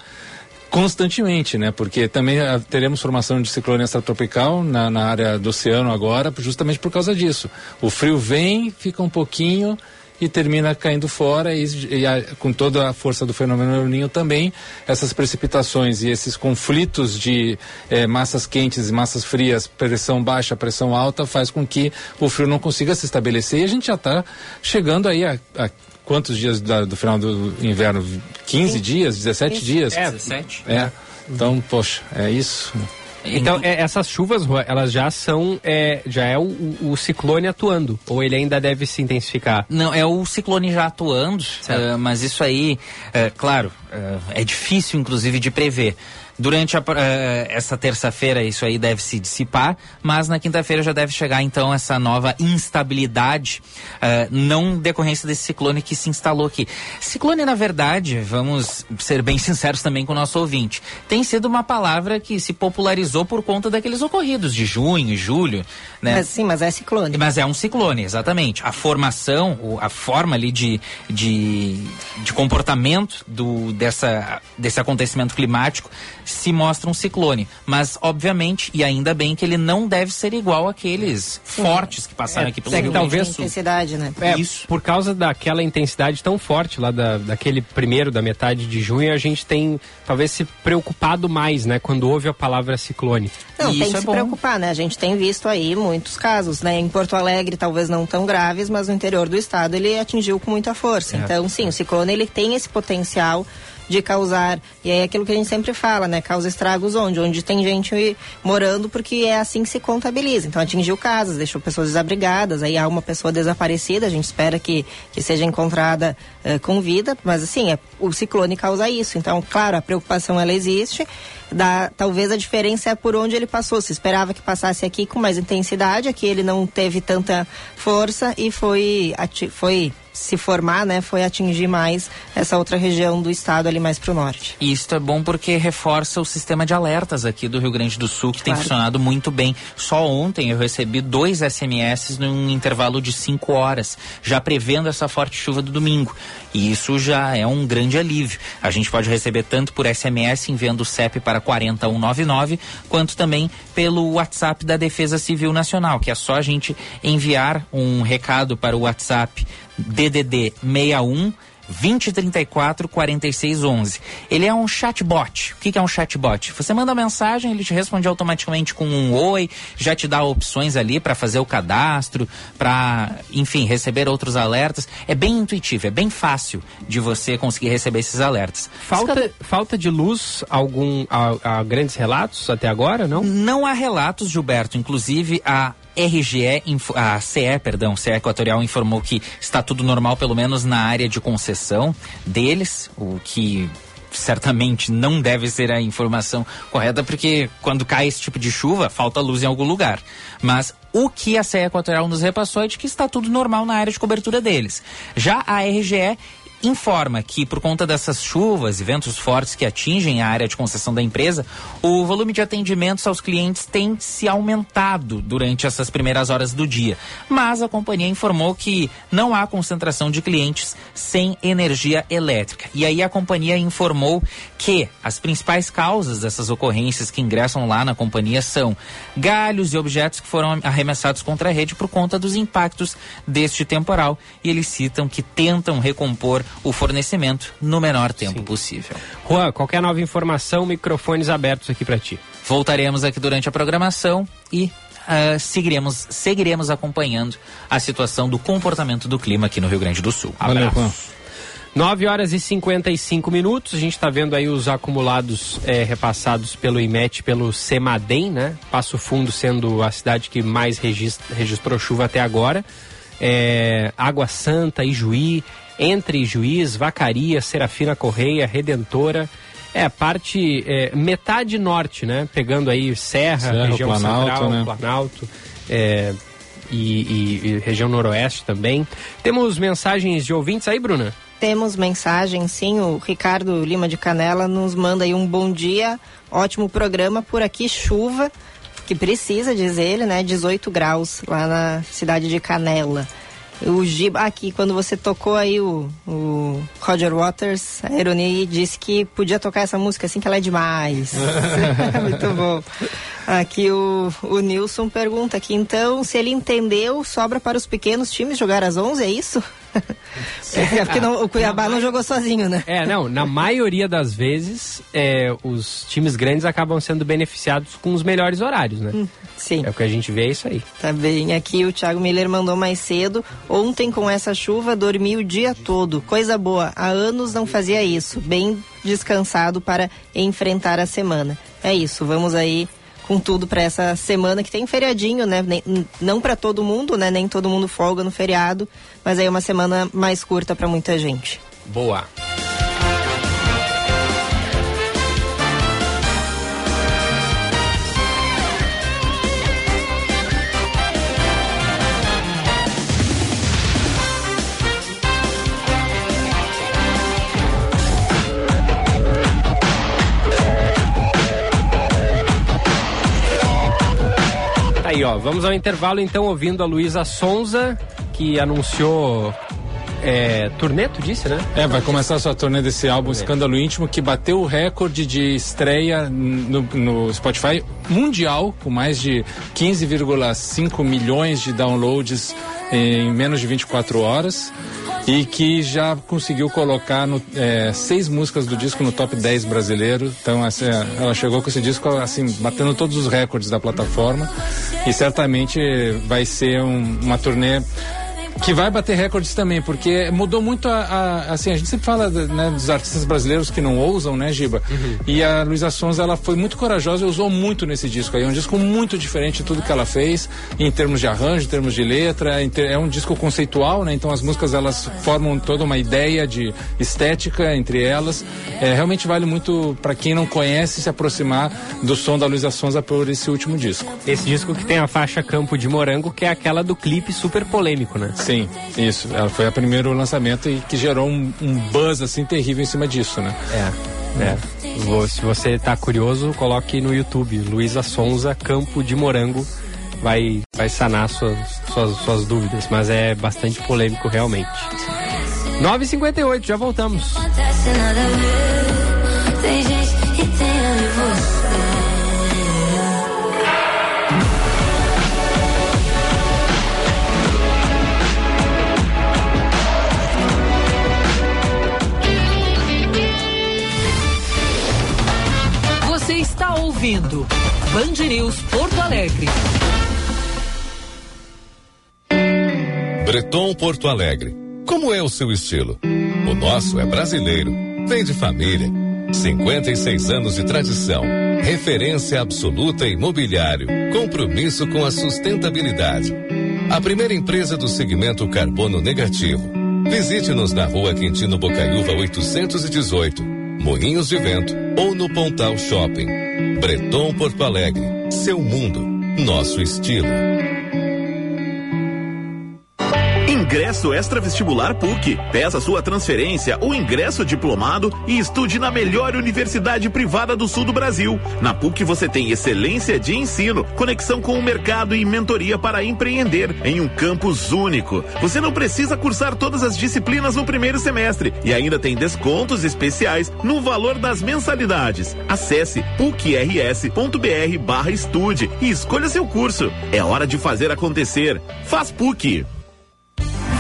constantemente, né? Porque também uh, teremos formação de ciclone extratropical na, na área do oceano agora, justamente por causa disso. O frio vem, fica um pouquinho e termina caindo fora e, e a, com toda a força do fenômeno El também essas precipitações e esses conflitos de eh, massas quentes e massas frias, pressão baixa, pressão alta, faz com que o frio não consiga se estabelecer e a gente já está chegando aí a, a quantos dias da, do final do inverno? 15 dias, 17 dias? É, 17. É. Então, poxa, é isso. Então, é, essas chuvas, elas já são, é, já é o, o, ciclone atuando, ou ele ainda deve se intensificar? Não, é o ciclone já atuando, uh, mas isso aí, uh, claro, uh, é difícil inclusive de prever. Durante a, uh, essa terça-feira isso aí deve se dissipar, mas na quinta-feira já deve chegar então essa nova instabilidade, uh, não decorrência desse ciclone que se instalou aqui. Ciclone, na verdade, vamos ser bem sinceros também com o nosso ouvinte, tem sido uma palavra que se popularizou por conta daqueles ocorridos de junho e julho, né? Mas, sim, mas é ciclone. Mas é um ciclone, exatamente. A formação, a forma ali de, de, de comportamento do, dessa, desse acontecimento climático se mostra um ciclone. Mas, obviamente, e ainda bem que ele não deve ser igual àqueles Sim. fortes que passaram é, aqui pelo é, Rio talvez intensidade, né? É, Isso. Por causa daquela intensidade tão forte lá da, daquele primeiro, da metade de junho, a gente tem talvez se preocupado mais, né? Quando ouve a palavra ciclone. Não, e tem que é se bom. preocupar, né? A gente tem visto aí muitos casos, né? Em Porto Alegre, talvez não tão graves, mas no interior do estado ele atingiu com muita força. É. Então, sim, o ciclone ele tem esse potencial de causar. E é aquilo que a gente sempre fala, né? Causa estragos onde? Onde tem gente morando, porque é assim que se contabiliza. Então atingiu casas, deixou pessoas desabrigadas, aí há uma pessoa desaparecida, a gente espera que, que seja encontrada uh, com vida, mas assim, é, o ciclone causa isso. Então, claro, a preocupação ela existe. Da, talvez a diferença é por onde ele passou. Se esperava que passasse aqui com mais intensidade, aqui ele não teve tanta força e foi, foi se formar, né, foi atingir mais essa outra região do estado ali mais para o norte. E isso é bom porque reforça o sistema de alertas aqui do Rio Grande do Sul, que claro. tem funcionado muito bem. Só ontem eu recebi dois SMS num intervalo de cinco horas, já prevendo essa forte chuva do domingo. E isso já é um grande alívio. A gente pode receber tanto por SMS enviando o CEP para 40199, quanto também pelo WhatsApp da Defesa Civil Nacional, que é só a gente enviar um recado para o WhatsApp DDD 61 2034 4611. Ele é um chatbot. O que, que é um chatbot? Você manda mensagem, ele te responde automaticamente com um oi, já te dá opções ali para fazer o cadastro, para, enfim, receber outros alertas. É bem intuitivo, é bem fácil de você conseguir receber esses alertas. Falta, falta de luz algum a, a grandes relatos até agora, não? Não há relatos, Gilberto. Inclusive, a RGE, a CE, perdão, CE Equatorial informou que está tudo normal, pelo menos na área de concessão deles, o que certamente não deve ser a informação correta, porque quando cai esse tipo de chuva, falta luz em algum lugar. Mas o que a CE Equatorial nos repassou é de que está tudo normal na área de cobertura deles. Já a RGE informa que, por conta dessas chuvas e ventos fortes que atingem a área de concessão da empresa, o volume de atendimentos aos clientes tem se aumentado durante essas primeiras horas do dia. Mas a companhia informou que não há concentração de clientes sem energia elétrica. E aí a companhia informou que as principais causas dessas ocorrências que ingressam lá na companhia são galhos e objetos que foram arremessados contra a rede por conta dos impactos deste temporal. E eles citam que tentam recompor o fornecimento no menor tempo Sim. possível. Juan, qualquer nova informação, microfones abertos aqui para ti. Voltaremos aqui durante a programação e uh, seguiremos, seguiremos acompanhando a situação do comportamento do clima aqui no Rio Grande do Sul. Valeu, Juan. 9 horas e 55 minutos. A gente está vendo aí os acumulados é, repassados pelo IMET, pelo Semadem, né? Passo Fundo sendo a cidade que mais registra, registrou chuva até agora. É, Água Santa, Ijuí, entre Juiz, Vacaria, Serafina Correia, Redentora. É, a parte é, metade norte, né? Pegando aí Serra, Serra região Planalto, central, né? Planalto. É, e, e, e, região noroeste também. Temos mensagens de ouvintes aí, Bruna? Temos mensagem, sim. O Ricardo Lima de Canela nos manda aí um bom dia, ótimo programa por aqui, chuva, que precisa, diz ele, né? 18 graus lá na cidade de Canela. O Giba, aqui, quando você tocou aí o, o Roger Waters, a Ironi disse que podia tocar essa música assim que ela é demais. Muito bom. Aqui o, o Nilson pergunta aqui, então, se ele entendeu, sobra para os pequenos times jogar às 11, é isso? É, porque não, o Cuiabá não jogou sozinho, né? É, não, na maioria das vezes, é, os times grandes acabam sendo beneficiados com os melhores horários, né? Hum, sim. É o que a gente vê, é isso aí. Tá bem, aqui o Thiago Miller mandou mais cedo, ontem com essa chuva dormi o dia todo, coisa boa, há anos não fazia isso, bem descansado para enfrentar a semana. É isso, vamos aí com tudo para essa semana que tem feriadinho, né? Nem, não para todo mundo, né? Nem todo mundo folga no feriado, mas aí é uma semana mais curta para muita gente. Boa. Aí, ó. Vamos ao intervalo então ouvindo a Luísa Sonza, que anunciou é, turnê, tu disse, né? É, vai começar a sua turnê desse álbum Escândalo Íntimo, que bateu o recorde de estreia no, no Spotify mundial, com mais de 15,5 milhões de downloads em menos de 24 horas e que já conseguiu colocar no, é, seis músicas do disco no top 10 brasileiro. Então, assim, ela chegou com esse disco assim, batendo todos os recordes da plataforma e certamente vai ser um, uma turnê que vai bater recordes também, porque mudou muito a, a assim, a gente sempre fala né, dos artistas brasileiros que não ousam, né, Giba? Uhum. E a Luísa Sons, ela foi muito corajosa e usou muito nesse disco aí, é um disco muito diferente de tudo que ela fez, em termos de arranjo, em termos de letra, é um disco conceitual, né? Então as músicas, elas formam toda uma ideia de estética entre elas, é, realmente vale muito para quem não conhece se aproximar do som da Luísa Sonza por esse último disco. Esse disco que tem a faixa Campo de Morango, que é aquela do clipe super polêmico, né? Sim, isso. Ela foi o primeiro lançamento e que gerou um, um buzz assim terrível em cima disso, né? É. É. Se você está curioso, coloque no YouTube Luísa Sonza Campo de Morango. Vai, vai sanar suas, suas, suas dúvidas, mas é bastante polêmico realmente. 9h58, já voltamos. Tem gente ouvindo Band News Porto Alegre. Breton Porto Alegre. Como é o seu estilo? O nosso é brasileiro. Vem de família. 56 anos de tradição. Referência absoluta imobiliário. Compromisso com a sustentabilidade. A primeira empresa do segmento carbono negativo. Visite-nos na rua Quintino Bocaiúva 818, Moinhos de Vento ou no Pontal Shopping. Breton Porto Alegre. Seu mundo. Nosso estilo. Ingresso extra vestibular PUC. Peça sua transferência ou ingresso diplomado e estude na melhor universidade privada do sul do Brasil. Na PUC você tem excelência de ensino, conexão com o mercado e mentoria para empreender em um campus único. Você não precisa cursar todas as disciplinas no primeiro semestre e ainda tem descontos especiais no valor das mensalidades. Acesse pucrs.br/estude e escolha seu curso. É hora de fazer acontecer. Faz PUC.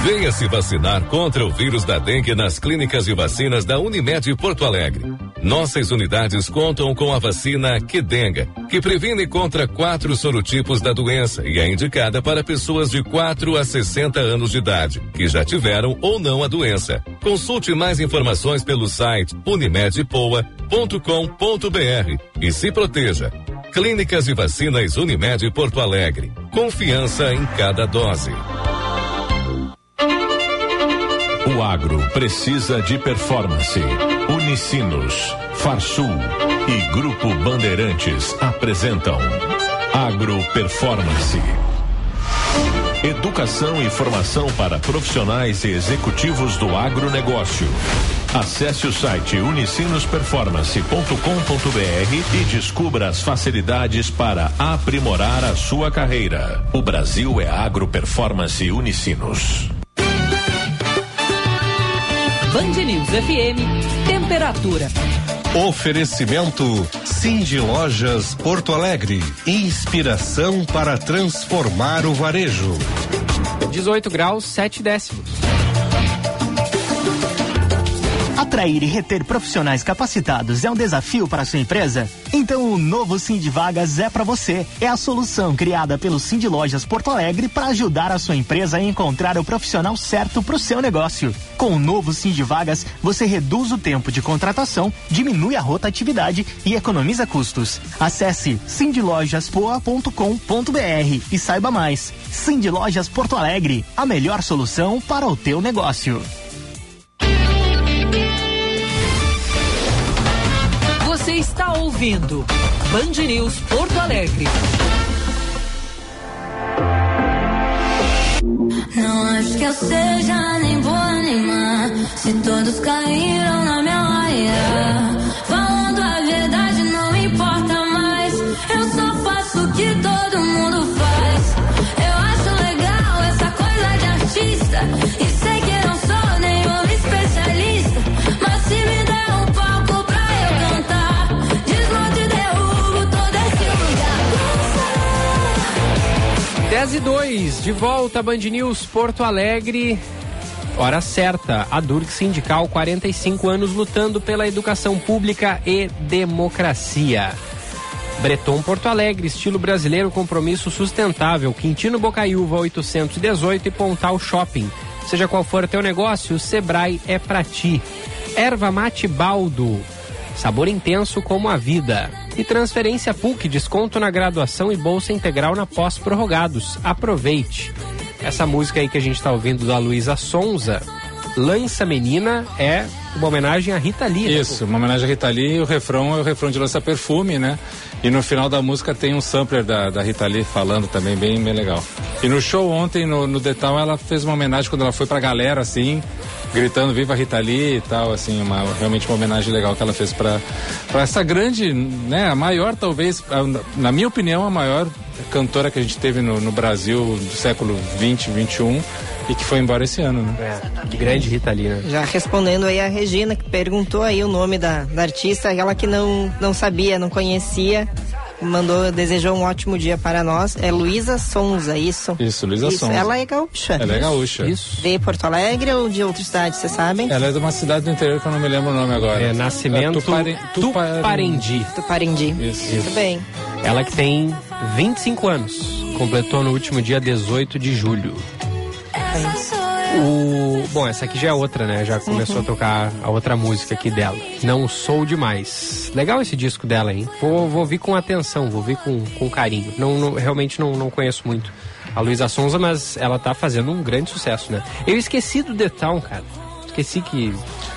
Venha se vacinar contra o vírus da dengue nas clínicas de vacinas da Unimed Porto Alegre. Nossas unidades contam com a vacina Quedenga, que previne contra quatro sorotipos da doença e é indicada para pessoas de 4 a 60 anos de idade, que já tiveram ou não a doença. Consulte mais informações pelo site unimedpoa.com.br e se proteja. Clínicas de Vacinas Unimed Porto Alegre. Confiança em cada dose. O agro precisa de performance. Unicinos, Farsul e Grupo Bandeirantes apresentam Agro Performance. Educação e formação para profissionais e executivos do agronegócio. Acesse o site unicinosperformance.com.br e descubra as facilidades para aprimorar a sua carreira. O Brasil é Agro Performance Unicinos. Band News FM, temperatura. Oferecimento Cindy Lojas Porto Alegre. Inspiração para transformar o varejo. 18 graus, 7 décimos. Atrair e reter profissionais capacitados é um desafio para a sua empresa? Então o novo Cindy Vagas é para você. É a solução criada pelo Cindy Lojas Porto Alegre para ajudar a sua empresa a encontrar o profissional certo para o seu negócio. Com o novo Cindy Vagas, você reduz o tempo de contratação, diminui a rotatividade e economiza custos. Acesse cindylojaspoa.com.br e saiba mais. Cindy Lojas Porto Alegre, a melhor solução para o teu negócio. Ouvindo Band News Porto Alegre. Não acho que eu seja nem boa nem má. Se todos caíram na minha área. Falando a verdade não importa mais. Eu só faço o que todo mundo faz. 10 e 2, de volta Band News Porto Alegre. Hora certa, a Durg Sindical, 45 anos lutando pela educação pública e democracia. Breton Porto Alegre, estilo brasileiro, compromisso sustentável. Quintino Bocaiúva 818 e Pontal Shopping. Seja qual for o teu negócio, o Sebrae é pra ti. Erva Mate Baldo, sabor intenso como a vida. E transferência PUC, desconto na graduação e bolsa integral na pós-prorrogados. Aproveite. Essa música aí que a gente tá ouvindo da Luísa Sonza, Lança Menina, é uma homenagem à Rita Lee. né, Isso, uma homenagem à Rita Lee e o refrão é o refrão de Lança Perfume, né? E no final da música tem um sampler da, da Rita Lee falando também, bem, bem legal. E no show ontem, no, no Detal, ela fez uma homenagem quando ela foi pra galera, assim, gritando Viva Rita Lee e tal, assim, uma, realmente uma homenagem legal que ela fez pra, pra essa grande, né, a maior talvez, na minha opinião, a maior cantora que a gente teve no, no Brasil do século 20, 21 e que foi embora esse ano, né? É, grande Rita Lee, né? Já respondendo aí a Regina, que perguntou aí o nome da, da artista, ela que não, não sabia, não conhecia, mandou, desejou um ótimo dia para nós. É Luísa Sonza, isso? Isso, Luísa Sonza. Ela é gaúcha. Ela é gaúcha. Isso. De Porto Alegre ou de outra cidade, vocês sabem? Ela é de uma cidade do interior que eu não me lembro o nome agora. É Nascimento Tupare- Tupare- Tuparendi. Tuparendi. Isso. Muito bem. Ela que tem 25 anos. Completou no último dia 18 de julho. O... Bom, essa aqui já é outra, né? Já começou a tocar a outra música aqui dela. Não Sou Demais. Legal esse disco dela, hein? Vou, vou ouvir com atenção, vou ouvir com, com carinho. Não, não- realmente não, não conheço muito a Luísa Sonza, mas ela tá fazendo um grande sucesso, né? Eu esqueci do The Town, cara. Esqueci que.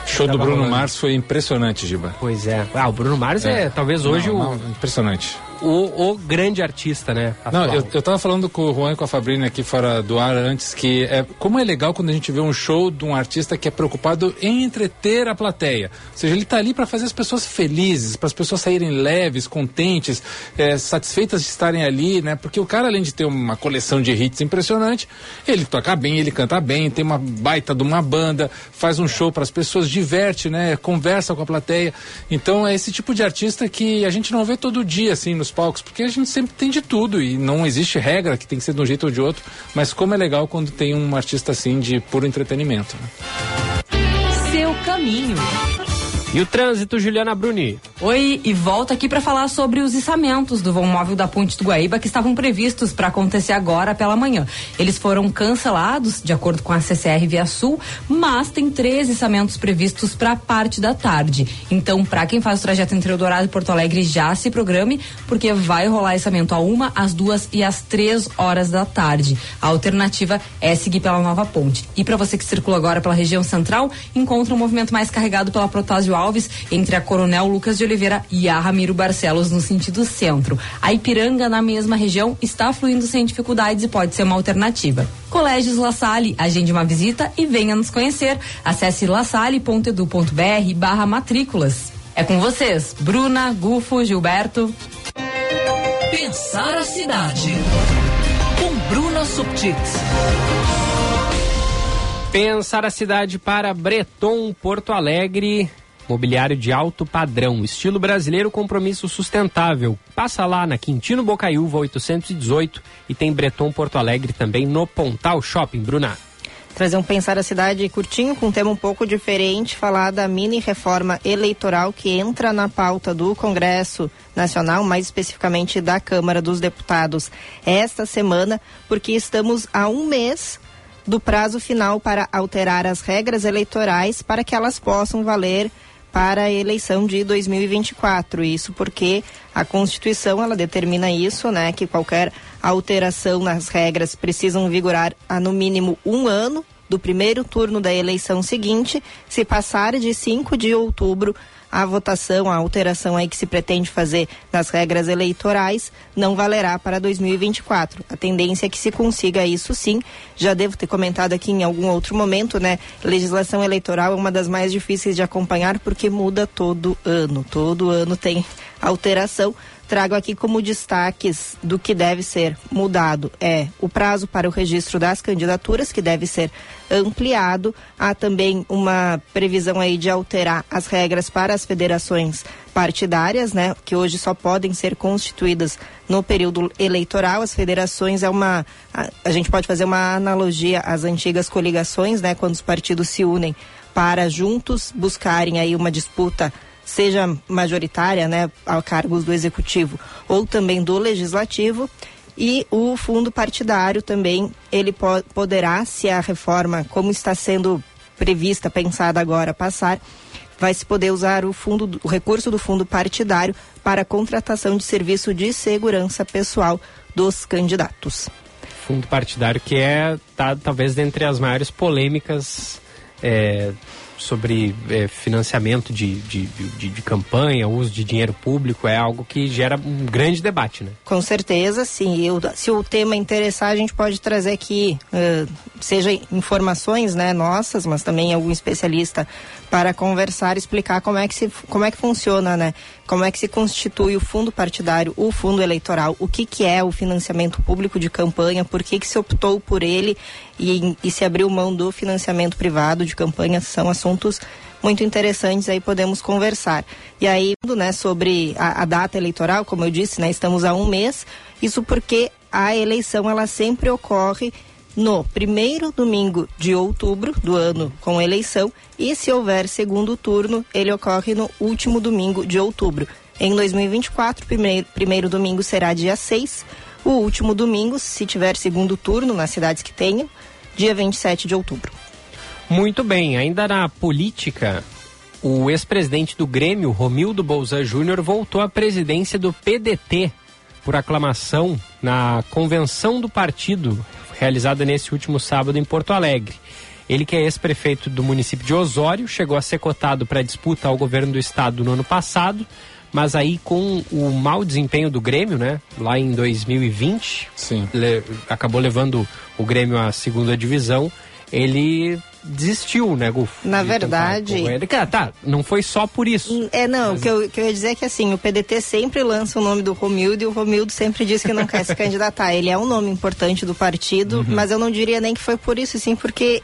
show do Bruno rolando. Mars foi impressionante, Giba. Pois é. Ah, o Bruno Mars é, talvez hoje Não, o, não, impressionante. O, o grande artista, né? Não, atual. eu, eu tava falando com o Juan e com a Fabrícia aqui fora do ar antes que é, como é legal quando a gente vê um show de um artista que é preocupado em entreter a plateia. Ou seja, ele tá ali para fazer as pessoas felizes, para as pessoas saírem leves, contentes, é, satisfeitas de estarem ali, né? Porque o cara, além de ter uma coleção de hits impressionante, ele toca bem, ele canta bem, tem uma baita de uma banda, faz um show para as pessoas, diverte, né? Conversa com a plateia. Então é esse tipo de artista que a gente não vê todo dia assim nos palcos, porque a gente sempre tem de tudo e não existe regra que tem que ser de um jeito ou de outro. Mas como é legal quando tem um artista assim de puro entretenimento. né? Seu caminho. E o trânsito, Juliana Bruni? Oi, e volta aqui para falar sobre os içamentos do voo móvel da Ponte do Guaíba que estavam previstos para acontecer agora pela manhã. Eles foram cancelados, de acordo com a CCR Via Sul, mas tem três içamentos previstos para parte da tarde. Então, para quem faz o trajeto entre Eldorado e Porto Alegre, já se programe, porque vai rolar içamento a uma, às duas e às três horas da tarde. A alternativa é seguir pela nova ponte. E para você que circula agora pela região central, encontra um movimento mais carregado pela Protásio Alves entre a Coronel Lucas de Oliveira e a Ramiro Barcelos no sentido centro. A Ipiranga, na mesma região, está fluindo sem dificuldades e pode ser uma alternativa. Colégios La Salle, agende uma visita e venha nos conhecer. Acesse lasalle.edu.br barra matrículas. É com vocês, Bruna, Gufo, Gilberto. Pensar a cidade. Com Bruna Subtits. Pensar a cidade para Breton, Porto Alegre. Mobiliário de alto padrão, estilo brasileiro, compromisso sustentável. Passa lá na Quintino Bocaiúva 818 e tem Breton Porto Alegre também no Pontal Shopping, Bruna trazer um Pensar a Cidade curtinho, com um tema um pouco diferente, falar da mini reforma eleitoral que entra na pauta do Congresso Nacional, mais especificamente da Câmara dos Deputados, esta semana, porque estamos a um mês do prazo final para alterar as regras eleitorais para que elas possam valer para a eleição de 2024. Isso porque a Constituição ela determina isso, né, que qualquer alteração nas regras precisam vigorar há no mínimo um ano do primeiro turno da eleição seguinte, se passar de 5 de outubro a votação, a alteração aí que se pretende fazer nas regras eleitorais não valerá para 2024. A tendência é que se consiga isso sim. Já devo ter comentado aqui em algum outro momento, né? Legislação eleitoral é uma das mais difíceis de acompanhar porque muda todo ano. Todo ano tem alteração trago aqui como destaques do que deve ser mudado é o prazo para o registro das candidaturas, que deve ser ampliado. Há também uma previsão aí de alterar as regras para as federações partidárias, né, que hoje só podem ser constituídas no período eleitoral. As federações é uma a, a gente pode fazer uma analogia às antigas coligações, né, quando os partidos se unem para juntos buscarem aí uma disputa seja majoritária, né, a cargos do executivo ou também do legislativo. E o fundo partidário também, ele po poderá, se a reforma, como está sendo prevista, pensada agora, passar, vai se poder usar o fundo, o recurso do fundo partidário para a contratação de serviço de segurança pessoal dos candidatos. Fundo partidário que é tá, talvez dentre as maiores polêmicas é, sobre é, financiamento de, de, de, de, campanha, uso de dinheiro público, é algo que gera um grande debate, né? Com certeza, sim. Eu, se o tema interessar, a gente pode trazer aqui, uh, seja informações né, nossas, mas também algum especialista para conversar explicar como é que, se, como é que funciona, né? Como é que se constitui o fundo partidário, o fundo eleitoral, o que, que é o financiamento público de campanha, por que, que se optou por ele e, e se abriu mão do financiamento privado de campanha, são assuntos muito interessantes aí podemos conversar. E aí, né, sobre a, a, data eleitoral, como eu disse, né, estamos a um mês, isso porque a eleição ela sempre ocorre no primeiro domingo de outubro do ano com eleição e se houver segundo turno, ele ocorre no último domingo de outubro. Em 2024, primeiro, primeiro domingo será dia 6, o último domingo, se tiver segundo turno nas cidades que tenham, dia 27 de outubro. Muito bem, ainda na política, o ex-presidente do Grêmio, Romildo Bolzan Júnior, voltou à presidência do PDT por aclamação na convenção do partido realizada nesse último sábado em Porto Alegre. Ele que é ex-prefeito do município de Osório, chegou a ser cotado para disputa ao governo do estado no ano passado, mas aí com o mau desempenho do Grêmio, né, lá em 2020, Sim. Le, acabou levando o Grêmio à segunda divisão, ele desistiu, né, Gufo? Na verdade. Ele, cara, tá, não foi só por isso. Hum, é, não, mas... o que eu, que eu ia dizer é que assim, o PDT sempre lança o nome do Romildo e o Romildo sempre diz que não quer se candidatar. Ele é um nome importante do partido, uhum. mas eu não diria nem que foi por isso, sim, porque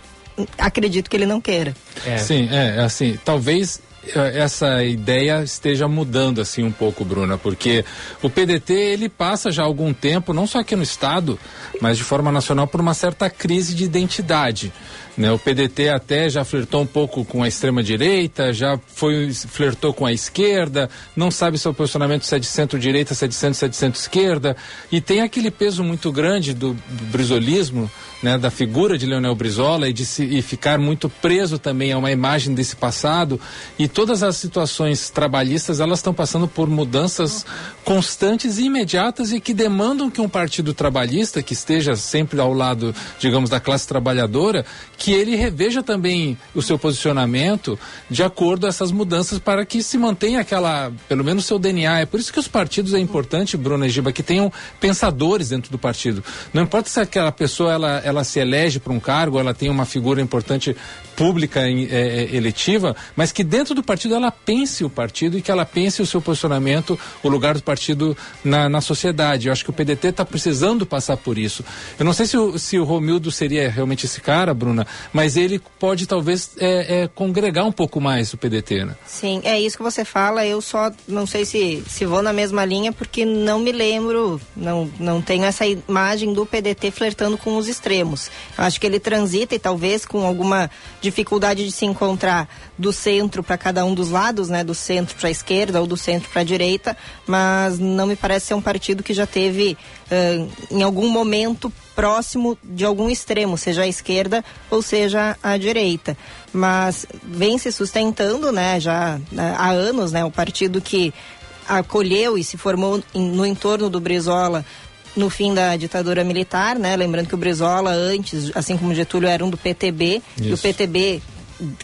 acredito que ele não queira. É. Sim, é, assim, talvez essa ideia esteja mudando assim um pouco, Bruna, porque o PDT ele passa já algum tempo, não só aqui no estado, mas de forma nacional por uma certa crise de identidade. Né? O PDT até já flertou um pouco com a extrema-direita, já foi flertou com a esquerda, não sabe seu posicionamento se é de centro-direita, se é de centro, se é de centro-esquerda, e tem aquele peso muito grande do, do brisolismo, né, da figura de Leonel Brizola e, de se, e ficar muito preso também a uma imagem desse passado. E todas as situações trabalhistas elas estão passando por mudanças constantes e imediatas e que demandam que um partido trabalhista que esteja sempre ao lado, digamos, da classe trabalhadora, que ele reveja também o seu posicionamento de acordo a essas mudanças para que se mantenha aquela, pelo menos seu DNA. É por isso que os partidos é importante, Bruna e Giba, que tenham pensadores dentro do partido. Não importa se aquela pessoa ela, ela se elege para um cargo, ela tem uma figura importante pública em, é, é, eletiva, mas que dentro do partido ela pense o partido e que ela pense o seu posicionamento, o lugar do partido na, na sociedade. Eu acho que o PDT está precisando passar por isso. Eu não sei se o, se o Romildo seria realmente esse cara, Bruna, mas ele pode talvez é, é, congregar um pouco mais o PDT, né? Sim, é isso que você fala. Eu só não sei se, se vou na mesma linha porque não me lembro, não, não tenho essa imagem do PDT flertando com os extremos. Eu acho que ele transita e talvez com alguma dificuldade de se encontrar do centro para cada um dos lados, né, do centro para a esquerda ou do centro para a direita, mas não me parece ser um partido que já teve uh, em algum momento próximo de algum extremo, seja a esquerda ou seja a direita. Mas vem se sustentando, né, já uh, há anos, né, o partido que acolheu e se formou no entorno do Brizola no fim da ditadura militar, né? Lembrando que o Brizola antes, assim como Getúlio, era um do PTB Isso. e o PTB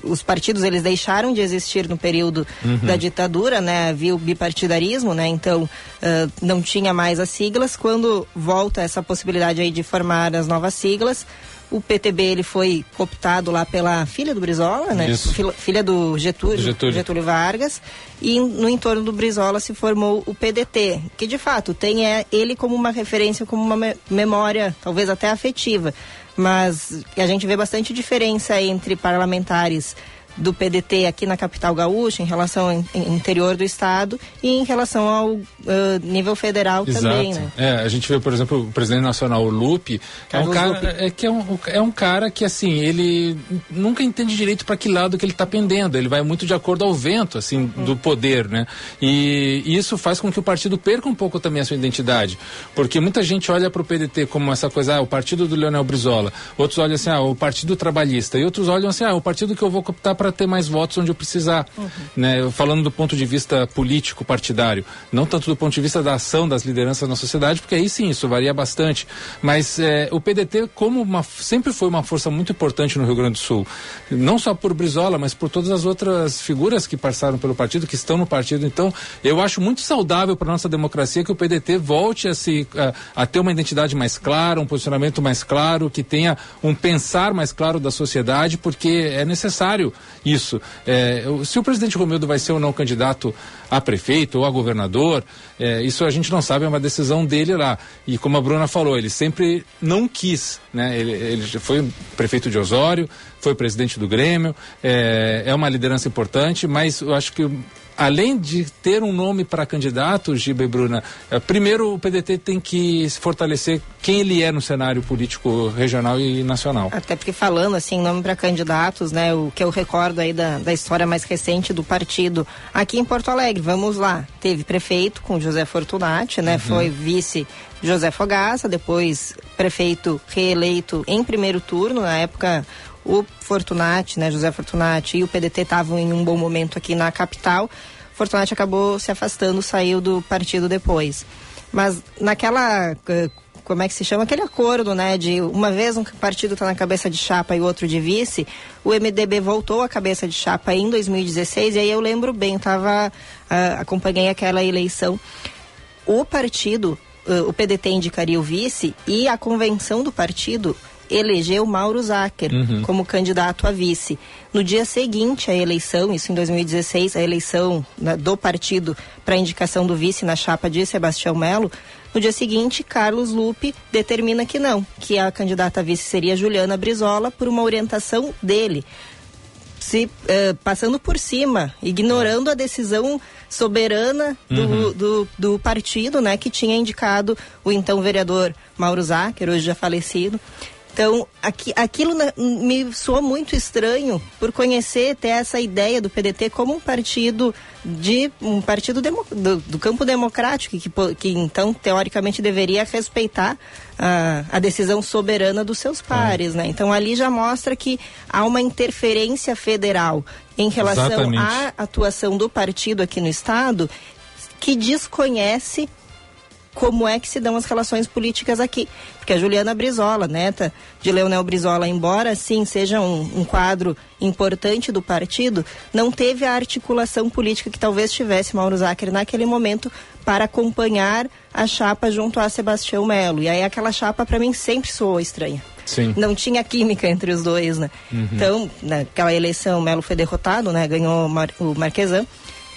os partidos eles deixaram de existir no período uhum. da ditadura, né? Havia o bipartidarismo, né? Então uh, não tinha mais as siglas. Quando volta essa possibilidade aí de formar as novas siglas, o PTB ele foi cooptado lá pela filha do Brizola, né? Filha, filha do Getúlio, Getúlio, Getúlio. Vargas. E no entorno do Brizola se formou o PDT, que de fato tem é, ele como uma referência, como uma me memória, talvez até afetiva. Mas a gente vê bastante diferença entre parlamentares do PDT aqui na capital gaúcha, em relação ao interior do estado e em relação ao uh, nível federal Exato. também, né? É, a gente vê, por exemplo, o presidente nacional, o Lupe, é um cara, Lupe. É, que é, um, é um cara que, assim, ele nunca entende direito para que lado que ele está pendendo, ele vai muito de acordo ao vento, assim, uhum. do poder, né? E, e isso faz com que o partido perca um pouco também a sua identidade, porque muita gente olha para o PDT como essa coisa, ah, o partido do Leonel Brizola, outros olham assim, ah, o partido trabalhista, e outros olham assim, ah, o partido que eu vou optar para ter mais votos onde eu precisar. Uhum. Né? Falando do ponto de vista político partidário, não tanto do ponto de vista da ação das lideranças na sociedade, porque aí sim isso varia bastante. Mas é, o PDT, como uma, sempre foi uma força muito importante no Rio Grande do Sul, não só por Brizola, mas por todas as outras figuras que passaram pelo partido, que estão no partido. Então, eu acho muito saudável para nossa democracia que o PDT volte a se a, a ter uma identidade mais clara, um posicionamento mais claro, que tenha um pensar mais claro da sociedade, porque é necessário isso. É, se o presidente Romildo vai ser ou não candidato a prefeito ou a governador, é, isso a gente não sabe, é uma decisão dele lá. E como a Bruna falou, ele sempre não quis, né? Ele, ele foi prefeito de Osório, foi presidente do Grêmio, é, é uma liderança importante, mas eu acho que além de ter um nome para candidato, Giba e Bruna, é, primeiro o PDT tem que se fortalecer quem ele é no cenário político regional e nacional. Até porque falando assim, nome para candidatos, né, o que eu recordo aí da, da história mais recente do partido aqui em Porto Alegre, vamos lá, teve prefeito com José Fortunati, né, uhum. foi vice José Fogaça, depois prefeito reeleito em primeiro turno, na época o Fortunati, né, José Fortunati e o PDT estavam em um bom momento aqui na capital. Fortunati acabou se afastando, saiu do partido depois. Mas naquela eh, como é que se chama aquele acordo, né, de uma vez um partido está na cabeça de chapa e o outro de vice, o MDB voltou à cabeça de chapa em 2016 e aí eu lembro bem, tava uh, acompanhei aquela eleição. O partido, uh, o PDT indicaria o vice e a convenção do partido elegeu Mauro Zacher uhum. como candidato a vice. No dia seguinte à eleição, isso em 2016, a eleição né, do partido para indicação do vice na chapa de Sebastião Melo, no dia seguinte, Carlos Lupe determina que não, que a candidata a vice seria Juliana Brizola por uma orientação dele. Se, uh, passando por cima, ignorando a decisão soberana do, uhum. do, do, partido, né, que tinha indicado o então vereador Mauro Zacher, hoje já falecido, então, aqui, aquilo me soou muito estranho por conhecer ter essa ideia do PDT como um partido de um partido demo, do, do, campo democrático que, que então teoricamente deveria respeitar a, a decisão soberana dos seus pares, né? Então ali já mostra que há uma interferência federal em relação Exatamente. à atuação do partido aqui no estado que desconhece como é que se dão as relações políticas aqui. Porque a Juliana Brizola, neta de Leonel Brizola, embora sim seja um, um, quadro importante do partido, não teve a articulação política que talvez tivesse Mauro Zacher naquele momento para acompanhar a chapa junto a Sebastião Melo. E aí aquela chapa para mim sempre soou estranha. Sim. não tinha química entre os dois, né? Uhum. Então, naquela eleição, Melo foi derrotado, né? Ganhou Mar o Marquesan.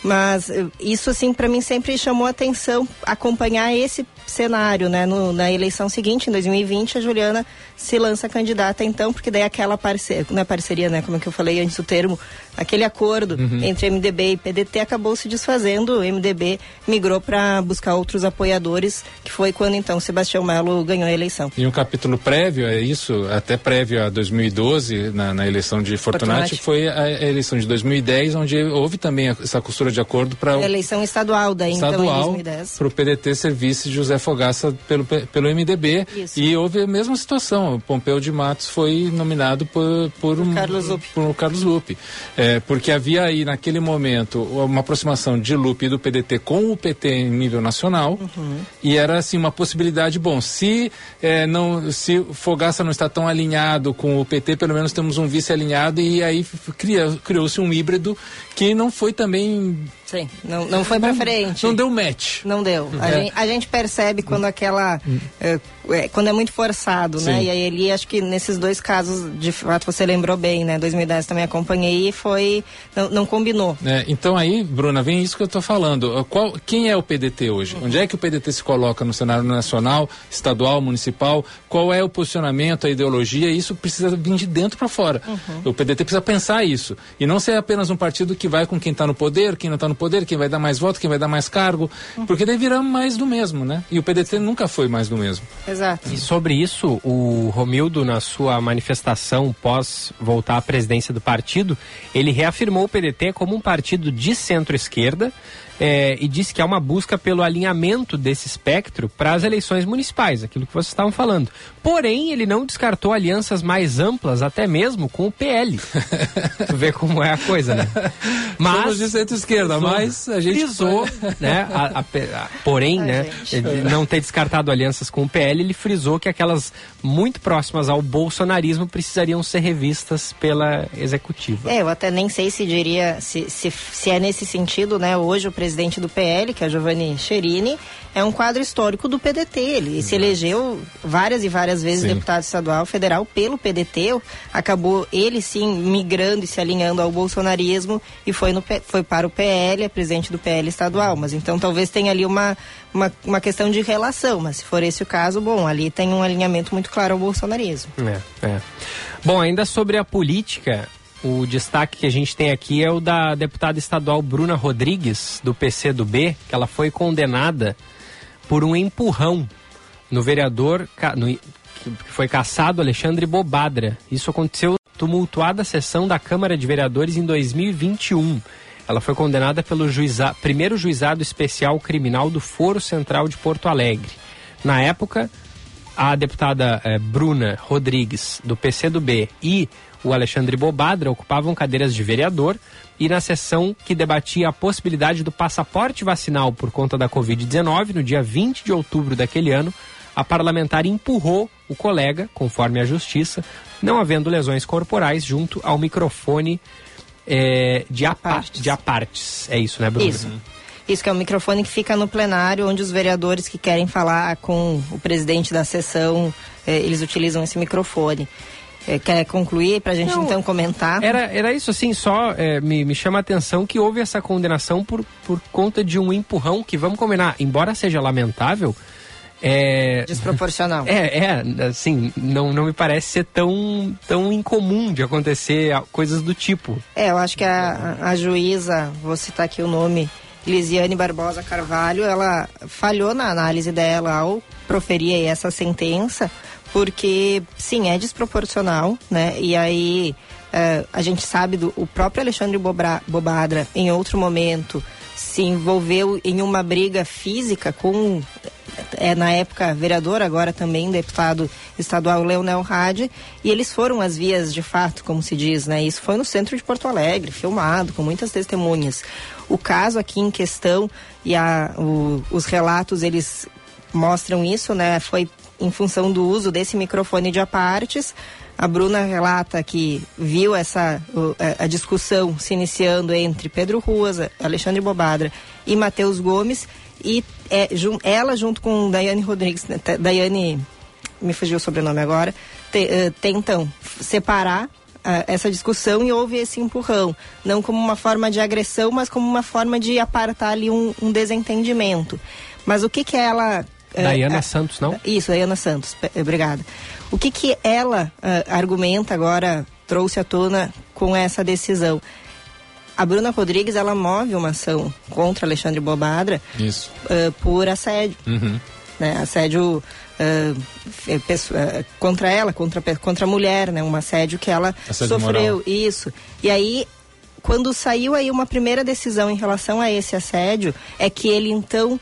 Mas eh, isso, assim, para mim sempre chamou atenção acompanhar esse cenário, né? No, na eleição seguinte, em 2020, a Juliana se lança candidata, então, porque daí aquela parceria, não é parceria, né? Como é que eu falei antes o termo, aquele acordo Uhum. entre MDB e PDT acabou se desfazendo. O MDB migrou para buscar outros apoiadores, que foi quando então Sebastião Melo ganhou a eleição. E um capítulo prévio é isso, até prévio a 2012, na, na eleição de Fortunati, Fortunati. foi a, eleição de 2010, onde houve também essa costura de acordo para eleição estadual daí, então, em estadual 2010. para o PDT ser vice de José Fogaça pelo, pelo MDB. Isso. E houve a mesma situação. O Pompeu de Matos foi nominado por, por, um, Carlos Lupe. por Carlos Lupe. É, porque havia aí, naquele momento, uma aproximação de Lupe e do PDT com o PT em nível nacional. Uhum. E era assim uma possibilidade, bom, se eh, não, se Fogaça não está tão alinhado com o PT, pelo menos temos um vice alinhado e aí criou-se um híbrido que não foi também Sim, não, não foi pra frente. não deu match. Não deu. A, É. gente, a gente percebe quando aquela. é, é, quando é muito forçado, né? Sim. E aí ali, acho que nesses dois casos, de fato, você lembrou bem, né? 2010 também acompanhei e foi. Não, não combinou. É, então aí, Bruna, vem isso que eu estou falando. Uh, Qual, quem é o PDT hoje? Onde é que o PDT se coloca no cenário nacional, estadual, municipal? Qual é o posicionamento, a ideologia? Isso precisa vir de dentro para fora. O PDT precisa pensar isso. E não ser apenas um partido que vai com quem está no poder, quem não está no poder, quem vai dar mais voto, quem vai dar mais cargo. Porque daí vira mais do mesmo, né? E o PDT nunca foi mais do mesmo. Exato. E sobre isso, o Romildo, na sua manifestação pós voltar à presidência do partido, ele reafirmou o PDT como um partido de centro-esquerda eh, e disse que há uma busca pelo alinhamento desse espectro para as eleições municipais, aquilo que vocês estavam falando. Porém, ele não descartou alianças mais amplas, até mesmo com o PL. tu vê como é a coisa, né? Somos de centro-esquerda, mas a gente frisou, né? a- a- a- porém, né? Não ter descartado alianças com o PL, ele frisou que aquelas muito próximas ao bolsonarismo precisariam ser revistas pela executiva. É, eu até nem sei se diria, se, se, se é nesse sentido, né? Hoje o presidente do PL, que é Giovanni Cherini, é um quadro histórico do PDT. Ele se elegeu várias e várias vezes Sim. deputado estadual, federal pelo PDT. Acabou ele sim migrando e se alinhando ao bolsonarismo e foi, no, foi para o PL, é presidente do PL estadual. Mas então talvez tenha ali uma, uma, uma questão de relação. Mas se for esse o caso, bom, ali tem um alinhamento muito claro ao bolsonarismo. É, é. Bom, ainda sobre a política, o destaque que a gente tem aqui é o da deputada estadual Bruna Rodrigues, do PCdoB, que ela foi condenada por um empurrão no vereador no- que foi caçado Alexandre Bobadra. Isso aconteceu tumultuada sessão da Câmara de Vereadores em 2021. Ela foi condenada pelo juiza, primeiro juizado especial criminal do Foro Central de Porto Alegre. Na época, a deputada eh, Bruna Rodrigues, do PCdoB, e o Alexandre Bobadra ocupavam cadeiras de vereador e na sessão que debatia a possibilidade do passaporte vacinal por conta da Covid-19, no dia 20 de outubro daquele ano, a parlamentar empurrou o colega, conforme a justiça, não havendo lesões corporais, junto ao microfone eh, de, apa de apartes. É isso, né, Bruna? Isso. Isso que é o microfone que fica no plenário, onde os vereadores que querem falar com o presidente da sessão, eh, eles utilizam esse microfone. Eh, quer concluir para a gente Não, então comentar? Era, era isso assim, só é, me, me chama a atenção que houve essa condenação por, por conta de um empurrão que, vamos combinar, embora seja lamentável, é... Desproporcional. É, é, assim, não, não me parece ser tão, tão incomum de acontecer coisas do tipo. É, eu acho que a, a juíza, vou citar aqui o nome, Lisiane Barbosa Carvalho, ela falhou na análise dela ao proferir essa sentença, porque, sim, é desproporcional, né? E aí eh, a gente sabe do o próprio Alexandre Bobra- Bobadra, em outro momento, se envolveu em uma briga física com é, na época vereador, agora também deputado estadual Leonel Hadi, e eles foram às vias de fato, como se diz, né? Isso foi no centro de Porto Alegre, filmado, com muitas testemunhas. O caso aqui em questão e a, o- os relatos, eles mostram isso, né? Foi em função do uso desse microfone de apartes. A Bruna relata que viu essa o- a, discussão se iniciando entre Pedro Ruas, Alexandre Bobadra e Matheus Gomes e é, ela junto com Daiane Rodrigues, né, Daiane me fugiu o sobrenome agora, te, uh, tentam separar essa discussão e houve esse empurrão, não como uma forma de agressão, mas como uma forma de apartar ali um, um desentendimento. Mas o que que ela Daiana uh, Santos, não? Isso, Daiana Santos, obrigada. O que que ela uh, argumenta agora, trouxe à tona com essa decisão? A Bruna Rodrigues, ela move uma ação contra Alexandre Bobadra uh, por assédio. Uhum. Né? Assédio uh, contra ela, contra, contra a mulher, né? Um assédio que ela assédio sofreu. Moral. Isso. E aí, quando saiu aí uma primeira decisão em relação a esse assédio, é que ele então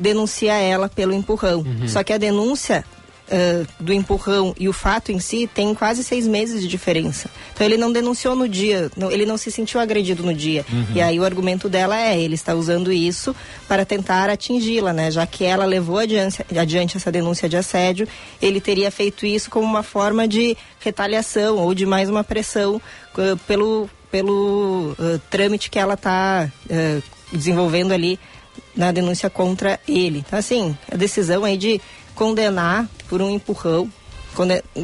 denuncia ela pelo empurrão. Uhum. Só que a denúncia uh, do empurrão e o fato em si tem quase seis meses de diferença. Então ele não denunciou no dia, não, ele não se sentiu agredido no dia. Uhum. E aí o argumento dela é, ele está usando isso para tentar atingi-la, né? Já que ela levou adiante, adiante essa denúncia de assédio, ele teria feito isso como uma forma de retaliação ou de mais uma pressão uh, pelo, pelo uh, trâmite que ela está desenvolvendo ali na denúncia contra ele. Então, assim, a decisão aí de condenar por um empurrão,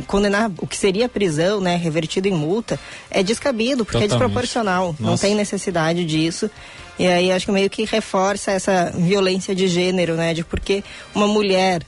condenar o que seria prisão, né, revertido em multa, é descabido, porque é Totalmente. é desproporcional, Nossa. não tem necessidade disso. E aí acho que meio que reforça essa violência de gênero, né, de porque uma mulher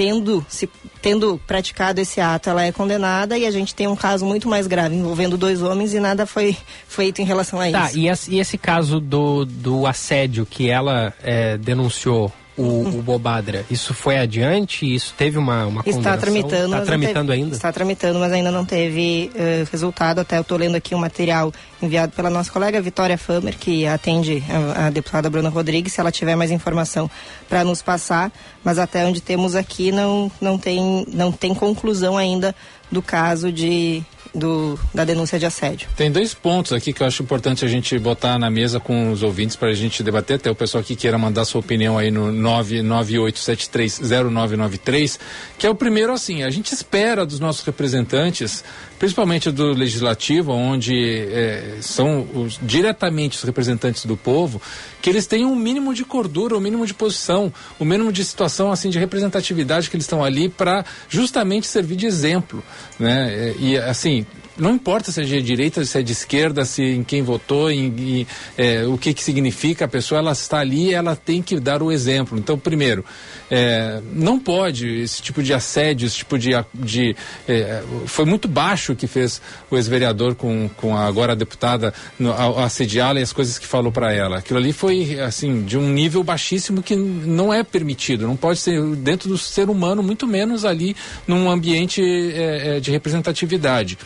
tendo se tendo praticado esse ato, ela é condenada e a gente tem um caso muito mais grave envolvendo dois homens e nada foi feito em relação a tá, isso. E, esse, e esse caso do, do assédio que ela é, denunciou o, o Bobadra, isso foi adiante? Isso teve uma, uma Está tramitando. Está tramitando teve, ainda? Está tramitando, mas ainda não teve uh, resultado. Até eu estou lendo aqui um material enviado pela nossa colega Vitória Famer, que atende a, a deputada Bruna Rodrigues, se ela tiver mais informação para nos passar. Mas até onde temos aqui não, não, tem, não tem conclusão ainda do caso de do, da denúncia de assédio. Tem dois pontos aqui que eu acho importante a gente botar na mesa com os ouvintes para a gente debater, até o pessoal que queira mandar sua opinião aí no 998730993, que é o primeiro assim, a gente espera dos nossos representantes principalmente do legislativo, onde é, são os, diretamente os representantes do povo, que eles tenham um mínimo de cordura, o um mínimo de posição, o um mínimo de situação assim de representatividade que eles estão ali para justamente servir de exemplo, né? E assim não importa se é de direita, se é de esquerda, se em quem votou, em, em é, o que, que significa a pessoa, ela está ali, ela tem que dar o exemplo. Então, primeiro, é, não pode esse tipo de assédio, esse tipo de. de é, foi muito baixo o que fez o ex-vereador com, com a agora a deputada no, assediá-la e as coisas que falou para ela. Aquilo ali foi, assim, de um nível baixíssimo que não é permitido, não pode ser dentro do ser humano, muito menos ali num ambiente é, é, de representatividade.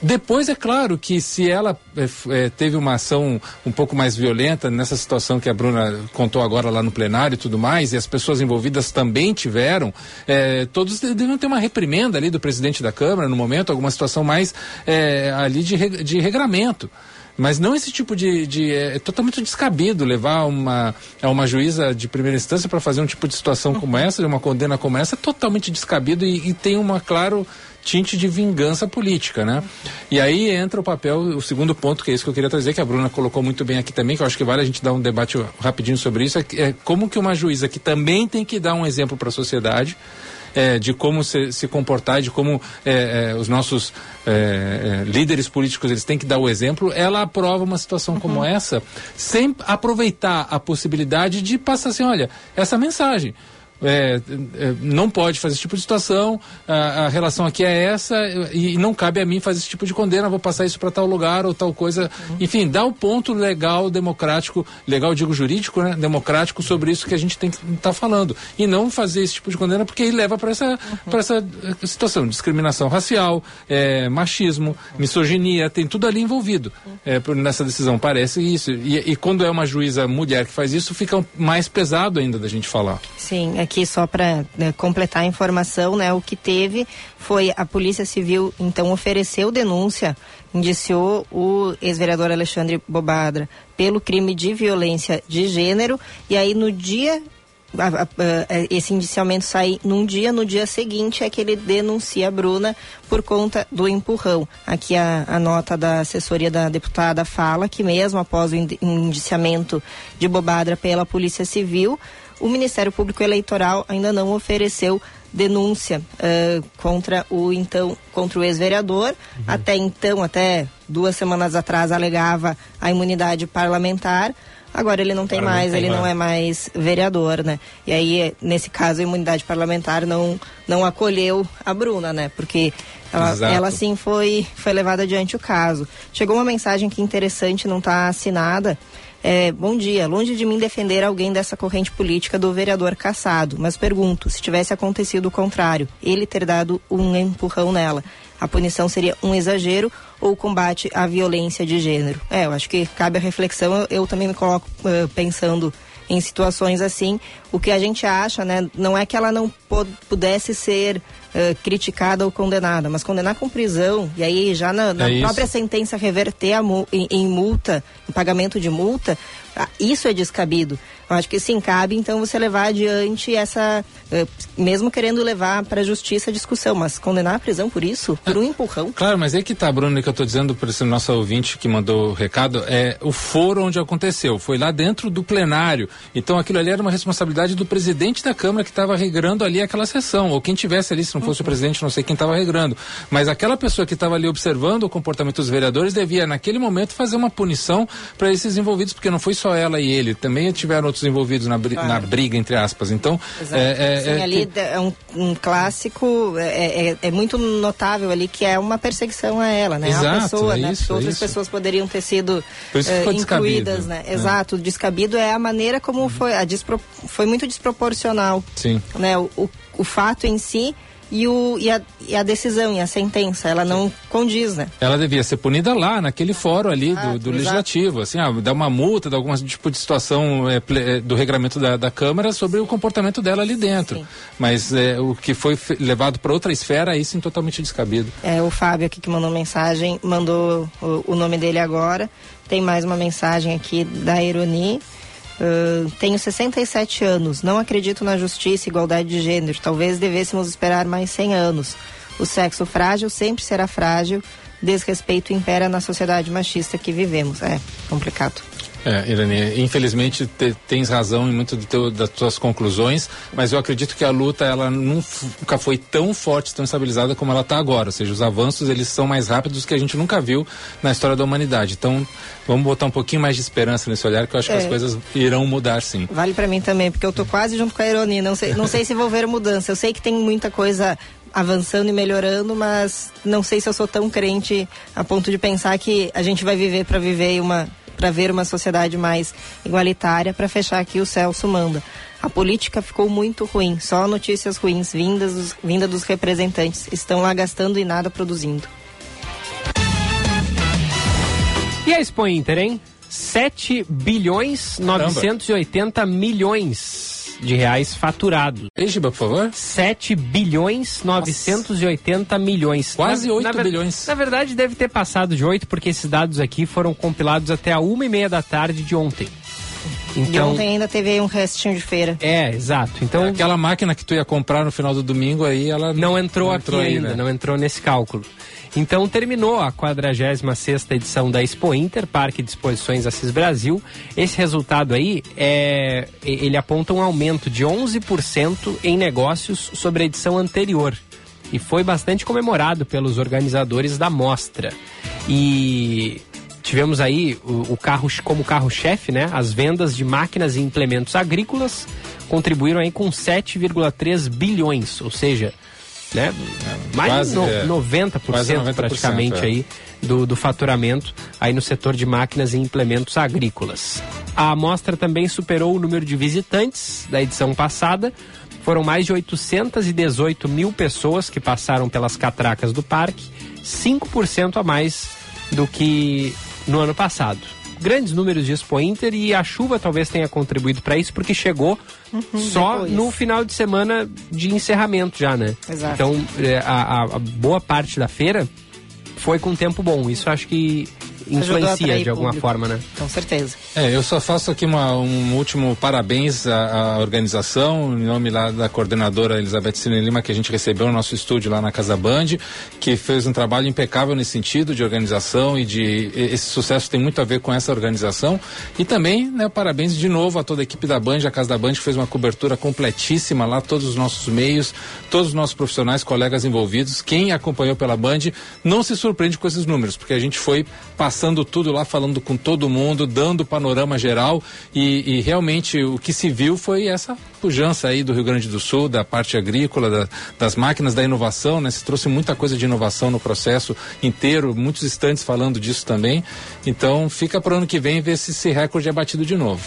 Depois, é claro que se ela é, é, teve uma ação um pouco mais violenta nessa situação que a Bruna contou agora lá no plenário e tudo mais, e as pessoas envolvidas também tiveram, é, todos devem ter uma reprimenda ali do presidente da Câmara no momento, alguma situação mais é, ali de, de regramento. Mas não esse tipo de. de é, é totalmente descabido levar uma, uma juíza de primeira instância para fazer um tipo de situação como essa, de uma condena como essa, é totalmente descabido e, e tem uma, claro, tinte de vingança política, né? E aí entra o papel, o segundo ponto, que é isso que eu queria trazer, que a Bruna colocou muito bem aqui também, que eu acho que vale a gente dar um debate rapidinho sobre isso, é, é como que uma juíza que também tem que dar um exemplo para a sociedade, é, de como se, se, comportar, de como é, é, os nossos é, é, líderes políticos eles têm que dar o exemplo, ela aprova uma situação uhum. como essa, sem aproveitar a possibilidade de passar assim, olha, essa mensagem é, é, não pode fazer esse tipo de situação, a, a, relação aqui é essa e, e, não cabe a mim fazer esse tipo de condena, vou passar isso para tal lugar ou tal coisa. Uhum. Enfim, dá o um ponto legal, democrático, legal digo jurídico, né? Democrático sobre isso que a gente tem que estar tá falando. E não fazer esse tipo de condena porque aí leva para essa, uhum. essa eh, situação, discriminação racial, é, machismo, misoginia, tem tudo ali envolvido é, nessa decisão, parece isso. E, e quando é uma juíza mulher que faz isso, fica mais pesado ainda da gente falar. Sim, é aqui só para né, completar a informação, né? O que teve foi a Polícia Civil então ofereceu denúncia, indiciou o ex-vereador Alexandre Bobadra pelo crime de violência de gênero e aí no dia a, a, a, esse indiciamento sai num dia, no dia seguinte é que ele denuncia a Bruna por conta do empurrão. Aqui a, nota da assessoria da deputada fala que mesmo após o indiciamento de Bobadra pela Polícia Civil, o Ministério Público Eleitoral ainda não ofereceu denúncia uh, contra o então contra o ex-vereador. Uhum. Até então, até duas semanas atrás, alegava a imunidade parlamentar. Agora ele não tem Agora mais, não tem ele mais. não é mais vereador, né? E aí, nesse caso, a imunidade parlamentar não, não acolheu a Bruna, né? Porque ela, ela sim foi, foi levada adiante o caso. Chegou uma mensagem que interessante, não está assinada, é, bom dia. Longe de mim defender alguém dessa corrente política do vereador caçado, mas pergunto: se tivesse acontecido o contrário, ele ter dado um empurrão nela, a punição seria um exagero ou combate à violência de gênero? É, eu acho que cabe a reflexão. Eu, eu também me coloco uh, pensando em situações assim. O que a gente acha, né, não é que ela não pudesse ser uh, criticada ou condenada, mas condenar com prisão e aí já na, na é própria sentença reverter a, em, em multa, em pagamento de multa, ah, isso é descabido. Eu acho que sim, cabe então você levar adiante essa, uh, mesmo querendo levar para a justiça a discussão, mas condenar a prisão por isso, por um empurrão. Claro, mas é que tá, Bruno, que eu estou dizendo para esse nosso ouvinte que mandou o recado, é o foro onde aconteceu, foi lá dentro do plenário. Então aquilo ali era uma responsabilidade do presidente da Câmara que estava regrando ali aquela sessão, ou quem tivesse ali, se não fosse uhum. o presidente, não sei quem estava regrando. Mas aquela pessoa que estava ali observando o comportamento dos vereadores devia, naquele momento, fazer uma punição para esses envolvidos, porque não foi só ela e ele, também tiveram outros envolvidos na, br claro. na briga, entre aspas. Então, é, é, Sim, é, ali é um, um clássico, é, é, é, muito notável ali que é uma perseguição a ela, né? Exato, a pessoa, né? Isso, outras isso. pessoas poderiam ter sido uh, incluídas, né? É. Exato, o descabido é a maneira como uhum. foi, a despro... foi muito desproporcional. Sim. Né? O, o, o fato em si e, o, e, a, e a decisão e a sentença, ela não condiz, né? Ela devia ser punida lá, naquele fórum ali ah, do, do legislativo, assim, ah, dar uma multa, dar algum tipo de situação é, é, do regramento da, da Câmara sobre o comportamento dela ali dentro. Sim. Mas é, o que foi levado para outra esfera, aí sim totalmente descabido. É, o Fábio aqui que mandou mensagem, mandou o, o nome dele agora. Tem mais uma mensagem aqui da Ironi. Uh, tenho 67 anos, não acredito na justiça e igualdade de gênero. Talvez devêssemos esperar mais 100 anos. O sexo frágil sempre será frágil. Desrespeito impera na sociedade machista que vivemos. É complicado. É, Irene, infelizmente te, tens razão em muito teu, das tuas conclusões, mas eu acredito que a luta ela nunca foi tão forte, tão estabilizada como ela está agora. Ou seja, os avanços eles são mais rápidos que a gente nunca viu na história da humanidade. Então, vamos botar um pouquinho mais de esperança nesse olhar, que eu acho é. que as é. coisas irão mudar sim. Vale para mim também, porque eu tô quase junto com a Irone. Não sei, não sei se vou ver mudança. Eu sei que tem muita coisa avançando e melhorando, mas não sei se eu sou tão crente a ponto de pensar que a gente vai viver para viver uma para ver uma sociedade mais igualitária, para fechar aqui o Celso manda. A política ficou muito ruim, só notícias ruins vindas dos, vinda dos representantes. Estão lá gastando e nada produzindo. E a Expo Inter, hein? 7 bilhões Caramba. 980 milhões de reais faturados. Egiba, por favor. 7 bilhões 980 Nossa. milhões. Quase na, 8 na, bilhões. Na verdade, deve ter passado de 8, porque esses dados aqui foram compilados até a uma e meia da tarde de ontem. Então, e ontem ainda teve um restinho de feira. É, exato. Então é, aquela máquina que tu ia comprar no final do domingo aí, ela não entrou, não entrou aqui aí, ainda, né? não entrou nesse cálculo. Então terminou a 46 edição da Expo Inter, Parque de Exposições Assis Brasil. Esse resultado aí é ele aponta um aumento de 11% em negócios sobre a edição anterior e foi bastante comemorado pelos organizadores da mostra. E tivemos aí o, o carro como carro-chefe, né? As vendas de máquinas e implementos agrícolas contribuíram aí com 7,3 bilhões, ou seja, né? Mais quase, no, é, 90%, 90% praticamente é. aí do, do faturamento aí no setor de máquinas e implementos agrícolas. A amostra também superou o número de visitantes da edição passada. Foram mais de 818 mil pessoas que passaram pelas catracas do parque, 5% a mais do que no ano passado grandes números de Expo Inter e a chuva talvez tenha contribuído para isso, porque chegou uhum, só depois. no final de semana de encerramento já, né? Exato. Então, é, a, a boa parte da feira foi com tempo bom. Isso acho que influencia de alguma público. forma, né? Com certeza. É, eu só faço aqui uma, um último parabéns à, à organização, em nome lá da coordenadora Elizabeth Cine Lima, que a gente recebeu no nosso estúdio lá na Casa Band, que fez um trabalho impecável nesse sentido de organização e de esse sucesso tem muito a ver com essa organização. E também, né, parabéns de novo a toda a equipe da Band, a Casa da Band, que fez uma cobertura completíssima lá, todos os nossos meios, todos os nossos profissionais, colegas envolvidos. Quem acompanhou pela Band não se surpreende com esses números, porque a gente foi passando tudo lá, falando com todo mundo, dando panorama geral e, e realmente o que se viu foi essa pujança aí do Rio Grande do Sul, da parte agrícola, da, das máquinas, da inovação, né? Se trouxe muita coisa de inovação no processo inteiro, muitos estantes falando disso também. Então fica para o ano que vem ver se esse recorde é batido de novo.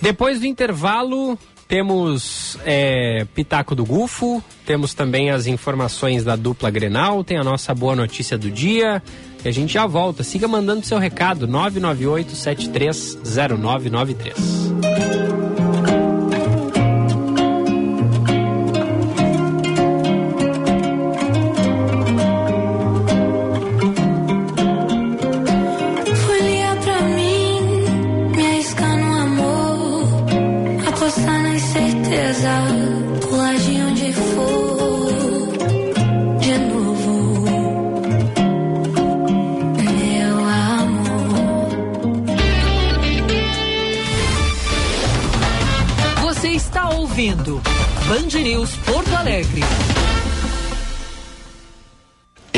Depois do intervalo, temos é, Pitaco do Gufo, temos também as informações da dupla Grenal, tem a nossa boa notícia do dia. E a gente já volta. Siga mandando seu recado, 998 730993.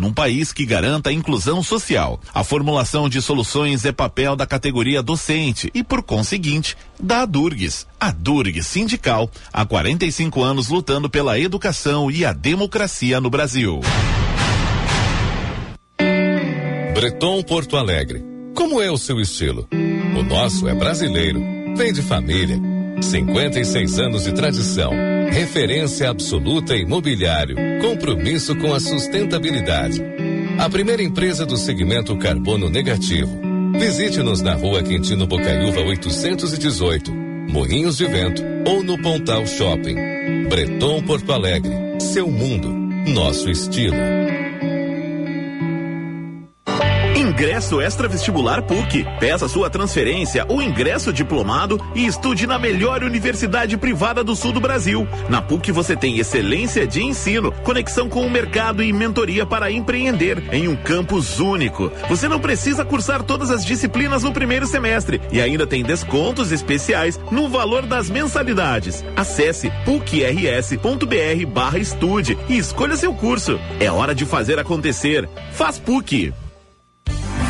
num país que garanta a inclusão social. A formulação de soluções é papel da categoria docente e, por conseguinte, da Adurgs. A Durg Sindical, há 45 anos lutando pela educação e a democracia no Brasil. Breton Porto Alegre. Como é o seu estilo? O nosso é brasileiro, vem de família. 56 anos de tradição. Referência absoluta em mobiliário. Compromisso com a sustentabilidade. A primeira empresa do segmento carbono negativo. Visite-nos na rua Quintino Bocaiúva 818, Moinhos de Vento ou no Pontal Shopping. Breton Porto Alegre. Seu mundo. Nosso estilo. Ingresso extra vestibular PUC. Peça sua transferência ou ingresso diplomado e estude na melhor universidade privada do sul do Brasil. Na PUC você tem excelência de ensino, conexão com o mercado e mentoria para empreender em um campus único. Você não precisa cursar todas as disciplinas no primeiro semestre e ainda tem descontos especiais no valor das mensalidades. Acesse pucrs.br barra estude e escolha seu curso. É hora de fazer acontecer. Faz PUC.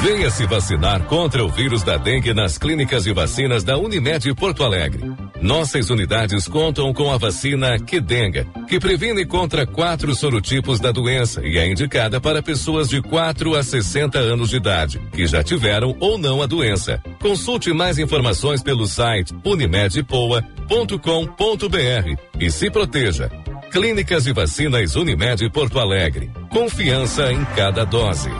Venha se vacinar contra o vírus da dengue nas clínicas de vacinas da Unimed Porto Alegre. Nossas unidades contam com a vacina Quedenga, que previne contra quatro sorotipos da doença e é indicada para pessoas de 4 a 60 anos de idade, que já tiveram ou não a doença. Consulte mais informações pelo site unimedpoa.com.br e se proteja. Clínicas de Vacinas Unimed Porto Alegre. Confiança em cada dose.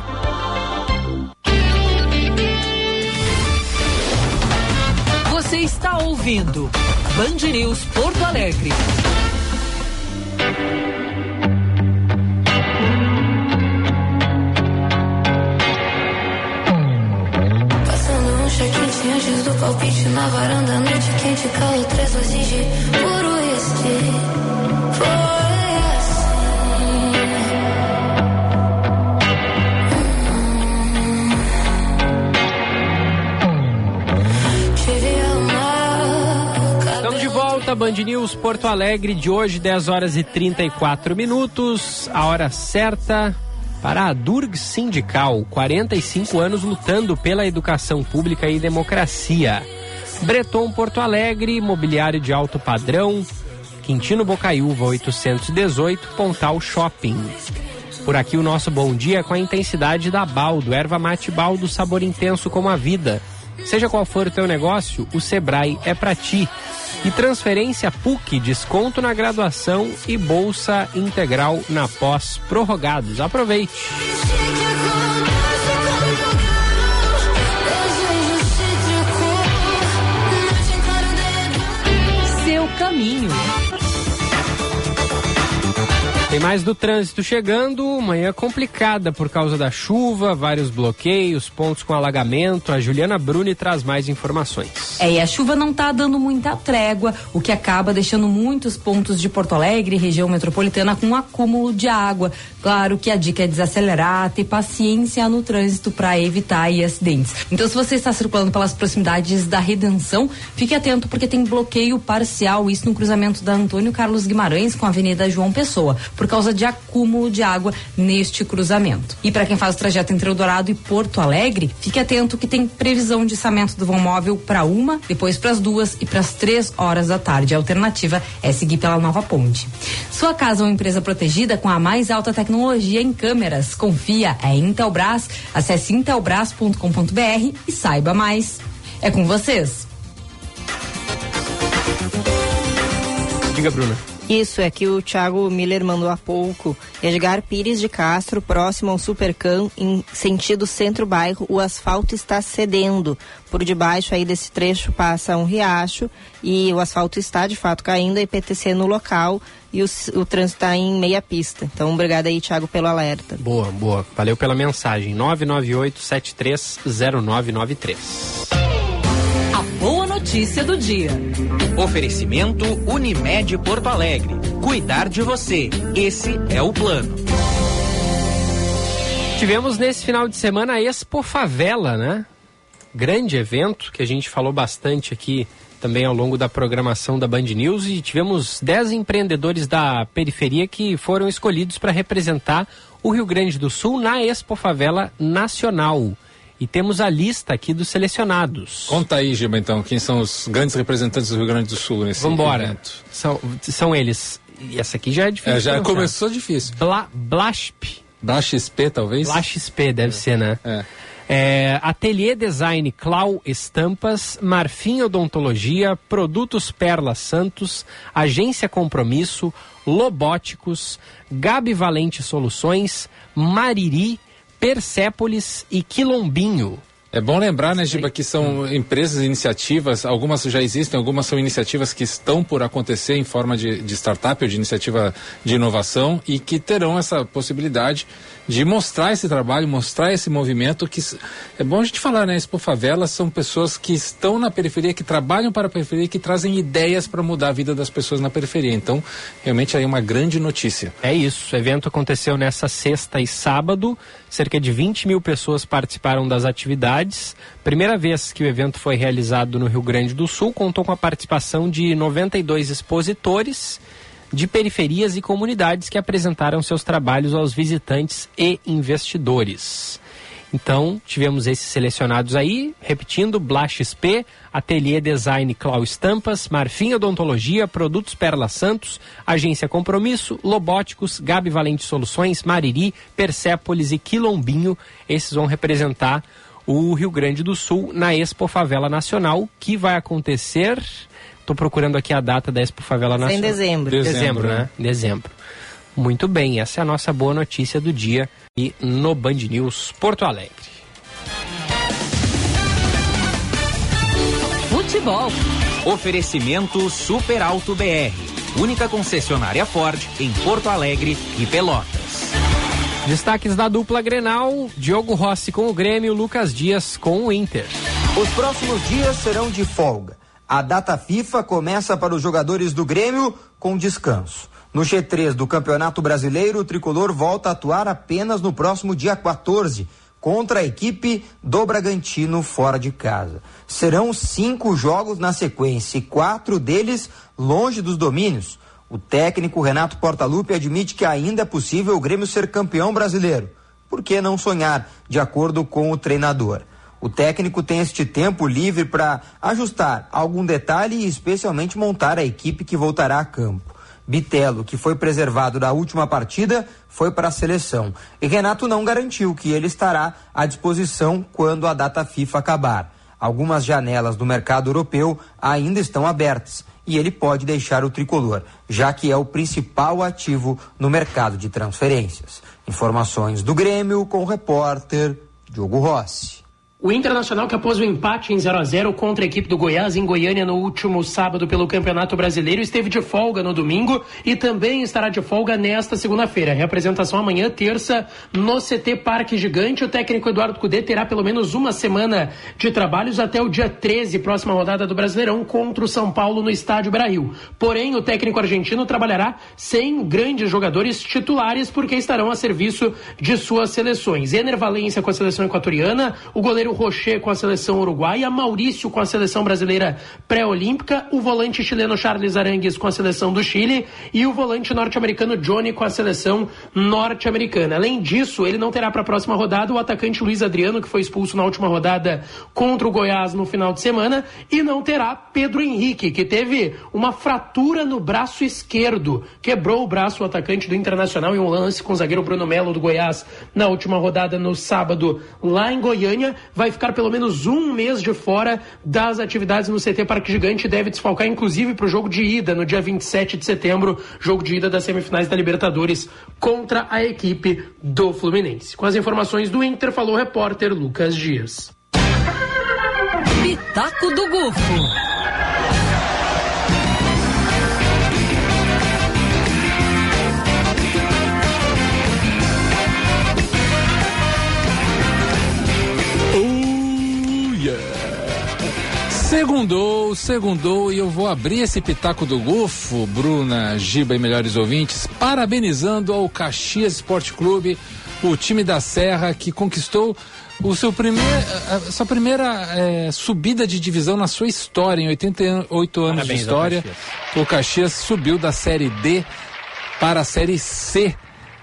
Está ouvindo Band News Porto Alegre. Passando um check-in antes do palpite na varanda, noite quente, calor, três doses de puro este. Band News Porto Alegre, de hoje, 10 horas e 34 minutos. A hora certa para a Durg Sindical, 45 anos lutando pela educação pública e democracia. Breton Porto Alegre, mobiliário de alto padrão, Quintino Bocaiúva 818, Pontal Shopping. Por aqui o nosso bom dia com a intensidade da Baldo, erva mate Baldo, sabor intenso como a vida. Seja qual for o teu negócio, o Sebrae é para ti. E transferência PUC, desconto na graduação e bolsa integral na pós prorrogados. Aproveite. Seu caminho. Tem mais do trânsito chegando, manhã complicada por causa da chuva, vários bloqueios, pontos com alagamento. A Juliana Bruni traz mais informações. É, e a chuva não está dando muita trégua, o que acaba deixando muitos pontos de Porto Alegre, região metropolitana, com um acúmulo de água. Claro que a dica é desacelerar, ter paciência no trânsito para evitar aí, acidentes. Então, se você está circulando pelas proximidades da Redenção, fique atento porque tem bloqueio parcial, isso no cruzamento da Antônio Carlos Guimarães com a Avenida João Pessoa por causa de acúmulo de água neste cruzamento. E para quem faz o trajeto entre Eldorado e Porto Alegre, fique atento que tem previsão de içamento do vão móvel para uma, depois para as duas e para as três horas da tarde. A alternativa é seguir pela nova ponte. Sua casa é uma empresa protegida com a mais alta tecnologia em câmeras. Confia, é Intelbras. Acesse intelbras.com.br e saiba mais. É com vocês. Diga, Bruna. Isso, é que o Thiago Miller mandou há pouco. Edgar Pires de Castro, próximo ao Supercam, em sentido centro-bairro, o asfalto está cedendo. Por debaixo aí desse trecho passa um riacho e o asfalto está de fato caindo, a IPTC no local e o, o trânsito está em meia pista. Então, obrigado aí, Thiago, pelo alerta. Boa, boa. Valeu pela mensagem. 998-730993. A boa notícia do dia. Oferecimento Unimed Porto Alegre. Cuidar de você. Esse é o plano. Tivemos nesse final de semana a Expo Favela, né? Grande evento que a gente falou bastante aqui também ao longo da programação da Band News e tivemos 10 empreendedores da periferia que foram escolhidos para representar o Rio Grande do Sul na Expo Favela Nacional. E temos a lista aqui dos selecionados. Conta aí, Giba, então, quem são os grandes representantes do Rio Grande do Sul nesse Vambora. evento. São, são eles. E essa aqui já é difícil. É, já começou difícil. Bla, Blasp. Talvez? XP, deve ser, né? É. É, Ateliê Design Clau Estampas, Marfim Odontologia, Produtos Perla Santos, Agência Compromisso, Lobóticos, Gabi Valente Soluções, Mariri, Persépolis e Quilombinho. É bom lembrar, né, Giba, que são empresas, iniciativas, algumas já existem, algumas são iniciativas que estão por acontecer em forma de, de startup ou de iniciativa de inovação e que terão essa possibilidade de mostrar esse trabalho, mostrar esse movimento que é bom a gente falar, né? Expo Favelas são pessoas que estão na periferia, que trabalham para a periferia, que trazem ideias para mudar a vida das pessoas na periferia. Então, realmente aí uma grande notícia. É isso, o evento aconteceu nessa sexta e sábado, cerca de 20 mil pessoas participaram das atividades. Primeira vez que o evento foi realizado no Rio Grande do Sul, contou com a participação de 92 expositores de periferias e comunidades que apresentaram seus trabalhos aos visitantes e investidores. Então, tivemos esses selecionados aí, repetindo, Blá XP, Ateliê Design Clau Estampas, Marfim Odontologia, Produtos Perla Santos, Agência Compromisso, Lobóticos, Gabi Valente Soluções, Mariri, Persépolis e Quilombinho. Esses vão representar o Rio Grande do Sul na Expo Favela Nacional, que vai acontecer... Estou procurando aqui a data da Expo Favela Vai ser em Nacional. dezembro. Dezembro, Dezembro, né? Dezembro. Muito bem, essa é a nossa boa notícia do dia e no Band News Porto Alegre. Futebol. Oferecimento Super Alto BR. Única concessionária Ford em Porto Alegre e Pelotas. Destaques da dupla Grenal, Diogo Rossi com o Grêmio, Lucas Dias com o Inter. Os próximos dias serão de folga. A data FIFA começa para os jogadores do Grêmio com descanso. No G3 do Campeonato Brasileiro, o tricolor volta a atuar apenas no próximo dia 14, contra a equipe do Bragantino fora de casa. Serão cinco jogos na sequência e quatro deles longe dos domínios. O técnico Renato Portaluppi admite que ainda é possível o Grêmio ser campeão brasileiro. Por que não sonhar, de acordo com o treinador? O técnico tem este tempo livre para ajustar algum detalhe e especialmente montar a equipe que voltará a campo. Bitelo, que foi preservado da última partida, foi para a seleção. E Renato não garantiu que ele estará à disposição quando a data FIFA acabar. Algumas janelas do mercado europeu ainda estão abertas e ele pode deixar o tricolor, já que é o principal ativo no mercado de transferências. Informações do Grêmio com o repórter Diogo Rossi. O Internacional que após o empate em 0 a 0 contra a equipe do Goiás em Goiânia no último sábado pelo Campeonato Brasileiro esteve de folga no domingo e também estará de folga nesta segunda-feira. Representação amanhã, terça, no CT Parque Gigante. O técnico Eduardo Cudê terá pelo menos uma semana de trabalhos até o dia 13, próxima rodada do Brasileirão contra o São Paulo no estádio Brasil. Porém, o técnico argentino trabalhará sem grandes jogadores titulares porque estarão a serviço de suas seleções. Ener Valência com a seleção equatoriana, o goleiro goleiro Rocher com a seleção uruguaia, Maurício com a seleção brasileira pré-olímpica, o volante chileno Charles Arangues com a seleção do Chile e o volante norte-americano Johnny com a seleção norte-americana. Além disso, ele não terá para a próxima rodada o atacante Luiz Adriano, que foi expulso na última rodada contra o Goiás no final de semana, e não terá Pedro Henrique, que teve uma fratura no braço esquerdo, quebrou o braço o atacante do Internacional em um lance com o zagueiro Bruno Melo do Goiás na última rodada no sábado lá em Goiânia vai ficar pelo menos um mês de fora das atividades no CT Parque Gigante deve desfalcar inclusive para o jogo de ida no dia 27 de setembro, jogo de ida das semifinais da Libertadores contra a equipe do Fluminense. Com as informações do Inter, falou o repórter Lucas Dias. Pitaco do Gufo. Segundou, segundou e eu vou abrir esse pitaco do Gufo, Bruna, Giba e melhores ouvintes, parabenizando ao Caxias Esporte Clube, o time da Serra que conquistou o seu primeiro, a sua primeira é, subida de divisão na sua história, em 88 anos Parabéns de história. Caxias. O Caxias subiu da Série D para a Série C.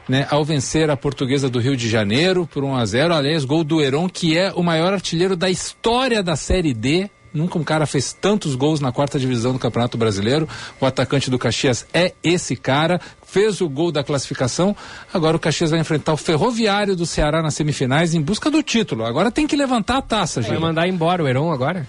Né, ao vencer a portuguesa do Rio de Janeiro por 1 a 0 aliás, gol do Heron, que é o maior artilheiro da história da Série D, Nunca um cara fez tantos gols na quarta divisão do Campeonato Brasileiro. O atacante do Caxias é esse cara. Fez o gol da classificação. Agora o Caxias vai enfrentar o Ferroviário do Ceará nas semifinais em busca do título. Agora tem que levantar a taça, gente. Vai mandar embora o Heron agora?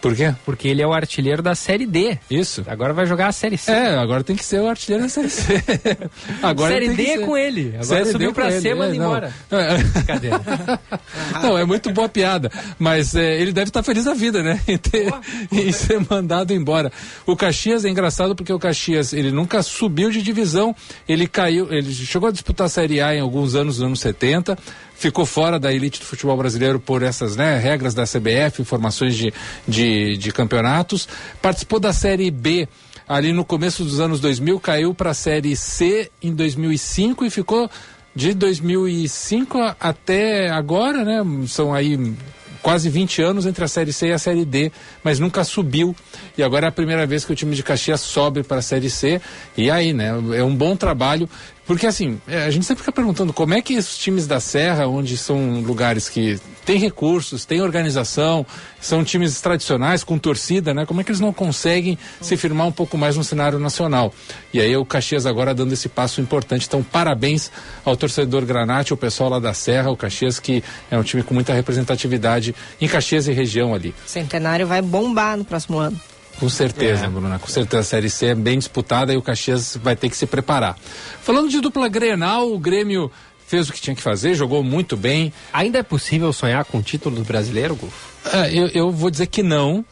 Por quê? Porque ele é o artilheiro da Série D. Isso. Agora vai jogar a Série C. É, agora tem que ser o artilheiro da Série C. agora série D é com ele. Agora série subiu D pra C, manda é, embora. Cadê? não, é muito boa piada. Mas é, ele deve estar feliz da vida, né? Em, ter, em ser mandado embora. O Caxias é engraçado porque o Caxias, ele nunca subiu de divisão. Ele caiu, ele chegou a disputar a Série A em alguns anos, nos anos 70 ficou fora da elite do futebol brasileiro por essas né, regras da CBF, informações de, de, de campeonatos. Participou da Série B ali no começo dos anos 2000, caiu para a Série C em 2005 e ficou de 2005 até agora, né? São aí quase 20 anos entre a Série C e a Série D, mas nunca subiu. E agora é a primeira vez que o time de Caxias sobe para a Série C. E aí, né? É um bom trabalho. Porque assim, é, a gente sempre fica perguntando como é que os times da Serra, onde são lugares que têm recursos, têm organização, são times tradicionais com torcida, né? Como é que eles não conseguem se firmar um pouco mais no cenário nacional? E aí o Caxias agora dando esse passo importante. Então, parabéns ao torcedor Granate, ao pessoal lá da Serra, o Caxias que é um time com muita representatividade em Caxias e região ali. Centenário vai bombar no próximo ano. Com certeza, é. Bruna. Com certeza a Série C é bem disputada e o Caxias vai ter que se preparar. Falando de dupla Grenal, o Grêmio fez o que tinha que fazer, jogou muito bem. Ainda é possível sonhar com o título do brasileiro, Gufo? É, eu, eu vou dizer que não,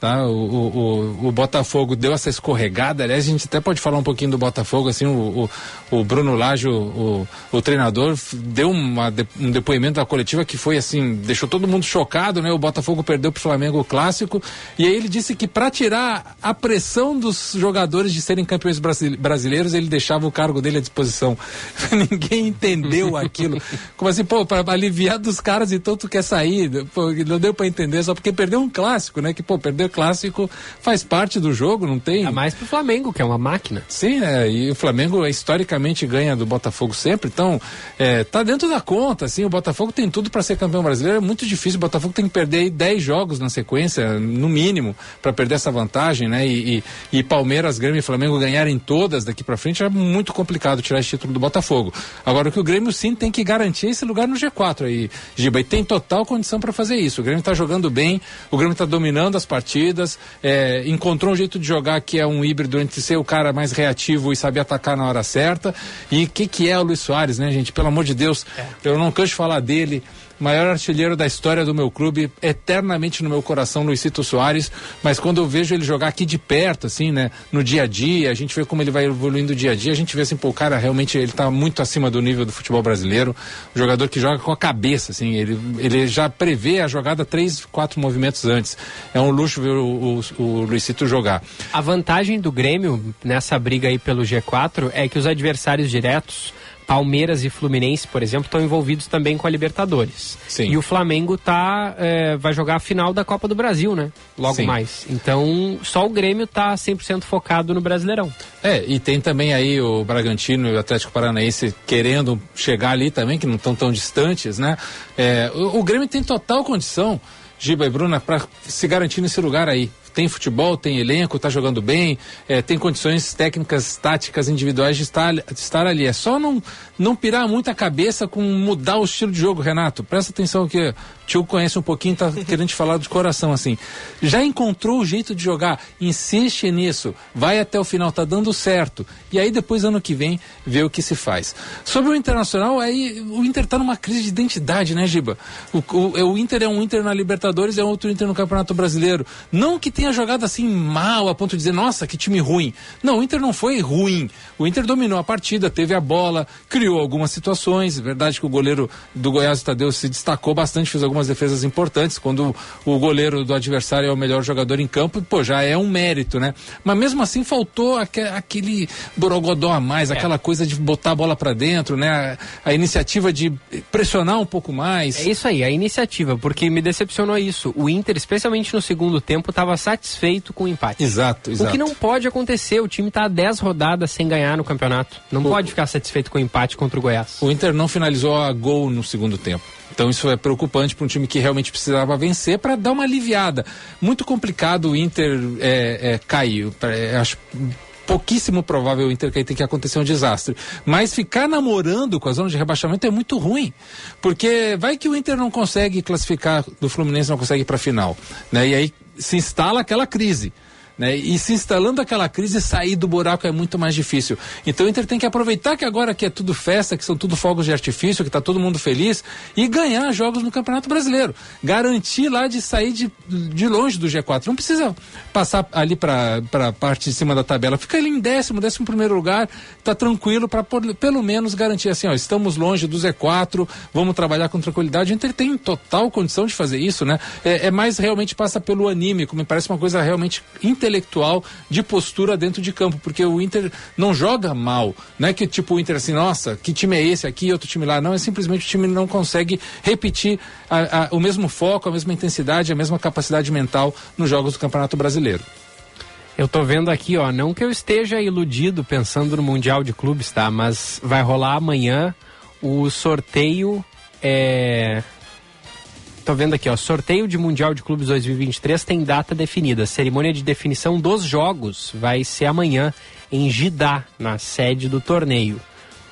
Tá? O, o, o, Botafogo deu essa escorregada, aliás, a gente até pode falar um pouquinho do Botafogo, assim, o, o, o Bruno Lage, o, o, treinador, deu uma, um depoimento da coletiva que foi assim, deixou todo mundo chocado, né? O Botafogo perdeu para o Flamengo o clássico, e aí ele disse que para tirar a pressão dos jogadores de serem campeões brasileiros, ele deixava o cargo dele à disposição. Ninguém entendeu aquilo. Como assim, pô, para aliviar dos caras, então tu quer sair? Pô, não deu para entender, só porque perdeu um clássico, né? Que, pô, perdeu clássico faz parte do jogo, não tem? A mais pro Flamengo, que é uma máquina. Sim, é, e o Flamengo historicamente ganha do Botafogo sempre, então é, tá dentro da conta, assim, o Botafogo tem tudo para ser campeão brasileiro, é muito difícil, o Botafogo tem que perder 10 jogos na sequência, no mínimo, para perder essa vantagem, né? E, e, e, Palmeiras, Grêmio e Flamengo ganharem todas daqui para frente é muito complicado tirar esse título do Botafogo. Agora o que o Grêmio sim tem que garantir é esse lugar no G4 aí, Giba, e tem total condição para fazer isso. O Grêmio tá jogando bem, o Grêmio tá dominando as partidas partidas, é, encontrou um jeito de jogar que é um híbrido entre ser o cara mais reativo e saber atacar na hora certa. E o que, que é o Luiz Soares, né, gente? Pelo amor de Deus, é. eu não canso de falar dele maior artilheiro da história do meu clube, eternamente no meu coração, Luizito Soares, mas quando eu vejo ele jogar aqui de perto, assim, né, no dia a dia, a gente vê como ele vai evoluindo dia a dia, a gente vê assim, pô, o cara realmente, ele tá muito acima do nível do futebol brasileiro, um jogador que joga com a cabeça, assim, ele, ele já prevê a jogada três, quatro movimentos antes, é um luxo ver o, o, o Luizito jogar. A vantagem do Grêmio nessa briga aí pelo G4 é que os adversários diretos Palmeiras e Fluminense, por exemplo, estão envolvidos também com a Libertadores. Sim. E o Flamengo tá, é, vai jogar a final da Copa do Brasil, né? Logo Sim. mais. Então, só o Grêmio tá 100% focado no Brasileirão. É, e tem também aí o Bragantino e o Atlético Paranaense querendo chegar ali também, que não estão tão distantes, né? É, o, o Grêmio tem total condição, Giba e Bruna, para se garantir nesse lugar aí tem futebol, tem elenco, está jogando bem, é, tem condições técnicas, táticas, individuais de estar, de estar ali. É só não, não pirar muito a cabeça com mudar o estilo de jogo, Renato. Presta atenção que tio conhece um pouquinho, tá querendo te falar de coração assim. Já encontrou o jeito de jogar, insiste nisso, vai até o final, tá dando certo. E aí depois, ano que vem, vê o que se faz. Sobre o Internacional, aí o Inter tá numa crise de identidade, né, Giba? O, o, o Inter é um Inter na Libertadores, é outro Inter no Campeonato Brasileiro. Não que tenha tenha jogado assim mal a ponto de dizer, nossa, que time ruim. Não, o Inter não foi ruim. O Inter dominou a partida, teve a bola, criou algumas situações. É verdade que o goleiro do Goiás, Tadeu, se destacou bastante, fez algumas defesas importantes. Quando o goleiro do adversário é o melhor jogador em campo, pô, já é um mérito, né? Mas mesmo assim faltou aquele borogodó a mais, é. aquela coisa de botar a bola para dentro, né? A, a iniciativa de pressionar um pouco mais. É isso aí, a iniciativa, porque me decepcionou isso. O Inter, especialmente no segundo tempo, estava satisfeito com o empate. Exato, exato. O que não pode acontecer, o time está há 10 rodadas sem ganhar no campeonato. Não o... pode ficar satisfeito com o empate contra o Goiás. O Inter não finalizou a gol no segundo tempo. Então isso é preocupante para um time que realmente precisava vencer para dar uma aliviada. Muito complicado o Inter é, é, cair. É, acho pouquíssimo provável o Inter cair, tem que acontecer um desastre. Mas ficar namorando com a zona de rebaixamento é muito ruim, porque vai que o Inter não consegue classificar do Fluminense, não consegue para a final, né? E aí se instala aquela crise. Né? E se instalando aquela crise, sair do buraco é muito mais difícil. Então o Inter tem que aproveitar que agora que é tudo festa, que são tudo fogos de artifício, que está todo mundo feliz, e ganhar jogos no Campeonato Brasileiro. Garantir lá de sair de, de longe do G4. Não precisa passar ali para a parte de cima da tabela. Fica ali em décimo, décimo primeiro lugar, está tranquilo para pelo menos garantir assim, ó, estamos longe do Z4, vamos trabalhar com tranquilidade. O Inter tem total condição de fazer isso, né? É, é mais realmente passa pelo anímico, me parece uma coisa realmente interessante intelectual de postura dentro de campo, porque o Inter não joga mal. Não é que tipo o Inter assim, nossa, que time é esse aqui, outro time lá. Não, é simplesmente o time não consegue repetir a, a, o mesmo foco, a mesma intensidade, a mesma capacidade mental nos jogos do Campeonato Brasileiro. Eu tô vendo aqui, ó, não que eu esteja iludido pensando no Mundial de Clubes, tá? Mas vai rolar amanhã o sorteio é, Tô vendo aqui, ó. Sorteio de Mundial de Clubes 2023 tem data definida. cerimônia de definição dos jogos vai ser amanhã em Gidá, na sede do torneio.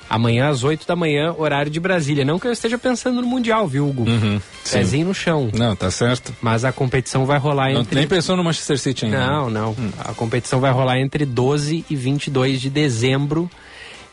Amanhã às 8 da manhã, horário de Brasília. Não que eu esteja pensando no Mundial, viu, Hugo? Uhum, Pezinho no chão. Não, tá certo. Mas a competição vai rolar não, entre. Nem pensou no Manchester City ainda. Não, não. Hum. A competição vai rolar entre 12 e 22 de dezembro.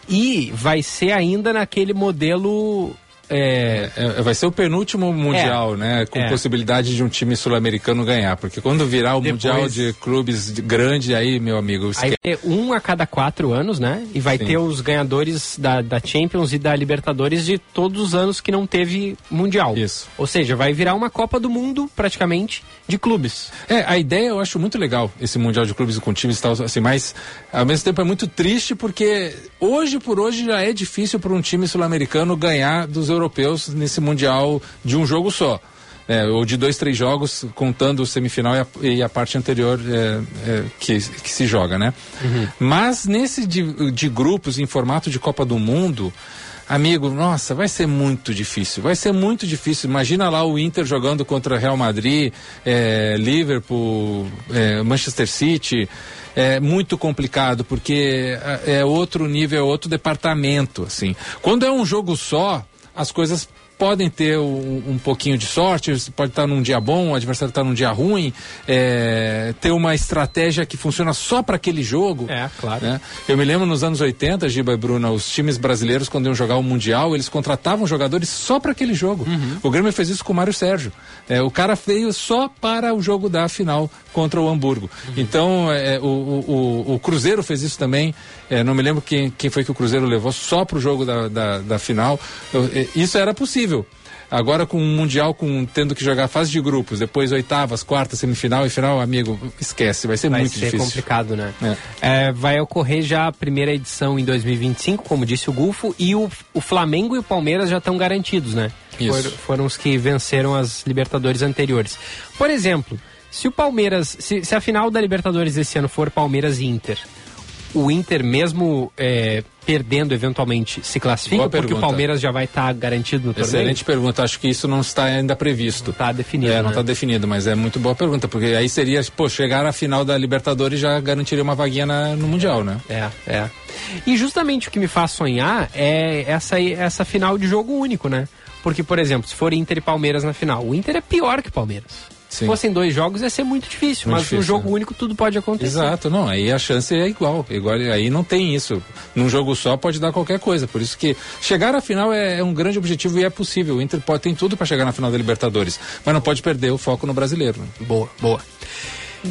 E vai ser ainda naquele modelo é, é, vai ser o penúltimo mundial, é, né? Com é. possibilidade de um time sul-americano ganhar, porque quando virar o Depois... mundial de clubes grande, aí, meu amigo. Aí vai ter um a cada quatro anos, né? E vai Sim. ter os ganhadores da, da Champions e da Libertadores de todos os anos que não teve mundial. Isso. Ou seja, vai virar uma Copa do Mundo praticamente de clubes. É, a ideia eu acho muito legal esse mundial de clubes com times e tal, assim, mas ao mesmo tempo é muito triste porque hoje por hoje já é difícil para um time sul-americano ganhar dos europeus europeus nesse Mundial de um jogo só. É, ou de dois, três jogos, contando o semifinal e a, e a parte anterior é, é, que, que se joga, né? Uhum. Mas nesse de, de grupos em formato de Copa do Mundo, amigo, nossa, vai ser muito difícil. Vai ser muito difícil. Imagina lá o Inter jogando contra Real Madrid, é, Liverpool, é, Manchester City. É muito complicado porque é, é outro nível, é outro departamento, assim. Quando é um jogo só, as coisas podem ter um, um pouquinho de sorte, pode estar num dia bom, o adversário está num dia ruim, é, ter uma estratégia que funciona só para aquele jogo. É, claro. Né? Eu me lembro nos anos 80, Giba e Bruna, os times brasileiros, quando iam jogar o Mundial, eles contratavam jogadores só para aquele jogo. Uhum. O Grêmio fez isso com o Mário Sérgio. É, o cara veio só para o jogo da final contra o Hamburgo. Uhum. Então, é, o, o, o, Cruzeiro fez isso também. É, não me lembro quem, quem foi que o Cruzeiro levou só para o jogo da, da, da final. Eu, é, isso era possível. Agora com o Mundial, com tendo que jogar fase de grupos, depois oitavas, quartas, semifinal e final, amigo, esquece, vai ser vai muito ser difícil. complicado, né? É. É, vai ocorrer já a primeira edição em 2025, como disse o Gulfo, e o, o Flamengo e o Palmeiras já estão garantidos, né? Isso. For, foram os que venceram as Libertadores anteriores. Por exemplo, se o Palmeiras, se, se a final da Libertadores esse ano for Palmeiras e Inter, o Inter, mesmo é, perdendo eventualmente, se classifica Boa porque pergunta. o Palmeiras já vai estar tá garantido no torneio? Excelente pergunta. Acho que isso não está ainda previsto. Está definido. É, não né? está definido, mas é muito boa pergunta, porque aí seria, pô, chegar à final da Libertadores já garantiria uma vaguinha na, no Mundial, né? É, é. E justamente o que me faz sonhar é essa, essa final de jogo único, né? Porque, por exemplo, se for Inter e Palmeiras na final, o Inter é pior que o Palmeiras. Se fossem dois jogos ia ser muito difícil, Muito mas difícil, no jogo né? único tudo pode acontecer. Exato, não, aí a chance é igual, igual, aí não tem isso. Num jogo só pode dar qualquer coisa, por isso que chegar à final é, é um grande objetivo e é possível. O Inter pode, tem tudo para chegar na final da Libertadores, mas não pode perder o foco no brasileiro. né? Boa, boa.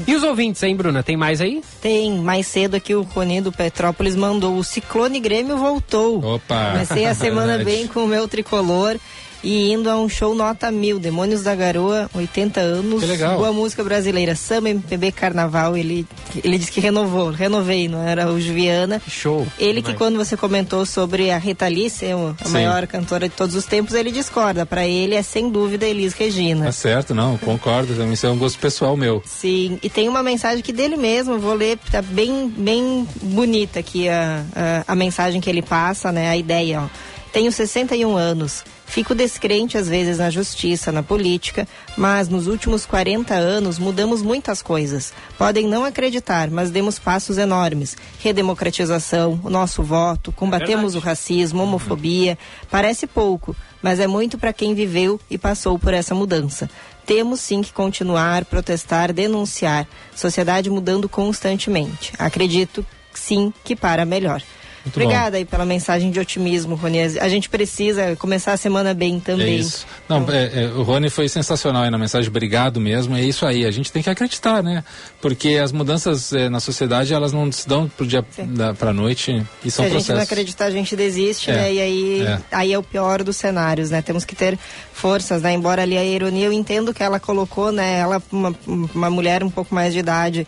E os ouvintes, hein, Bruna? Tem mais aí? Tem, mais cedo aqui o Rony do Petrópolis mandou, o Ciclone Grêmio voltou. Opa! Comecei a semana Verdade. bem com o meu tricolor e indo a um show nota mil, Demônios da Garoa, 80 anos. Que legal. Boa música brasileira, Samba MPB Carnaval, ele, ele disse que renovou, renovei, não era o Juliana. Show. Ele que quando você comentou sobre a Rita Lee ser a Sim. maior cantora de todos os tempos, ele discorda. Para ele é sem dúvida Elis Regina. Tá certo, não, concordo, também isso é um gosto pessoal meu. Sim, e tem uma mensagem que dele mesmo, vou ler, tá bem, bem bonita aqui a, a, a mensagem que ele passa, né? A ideia, ó. Tenho 61 anos. Fico descrente às vezes na justiça, na política, mas nos últimos 40 anos mudamos muitas coisas. Podem não acreditar, mas demos passos enormes. Redemocratização, o nosso voto, combatemos o racismo, homofobia. Parece pouco, mas é muito para quem viveu e passou por essa mudança. Temos sim que continuar, protestar, denunciar. Sociedade mudando constantemente. Acredito sim que para melhor. Muito Obrigada aí pela mensagem de otimismo, Rony. A gente precisa começar a semana bem também. É isso. Não, é, é, o Rony foi sensacional aí na mensagem, obrigado mesmo. É isso aí, a gente tem que acreditar, né? Porque as mudanças é, na sociedade, elas não se dão pro dia da, pra noite e Se são a gente não processos. acreditar, a gente desiste, É, né? E aí é. aí é o pior dos cenários, né? Temos que ter forças, né? Embora ali a ironia, eu entendo que ela colocou, né? Ela, uma, uma mulher um pouco mais de idade,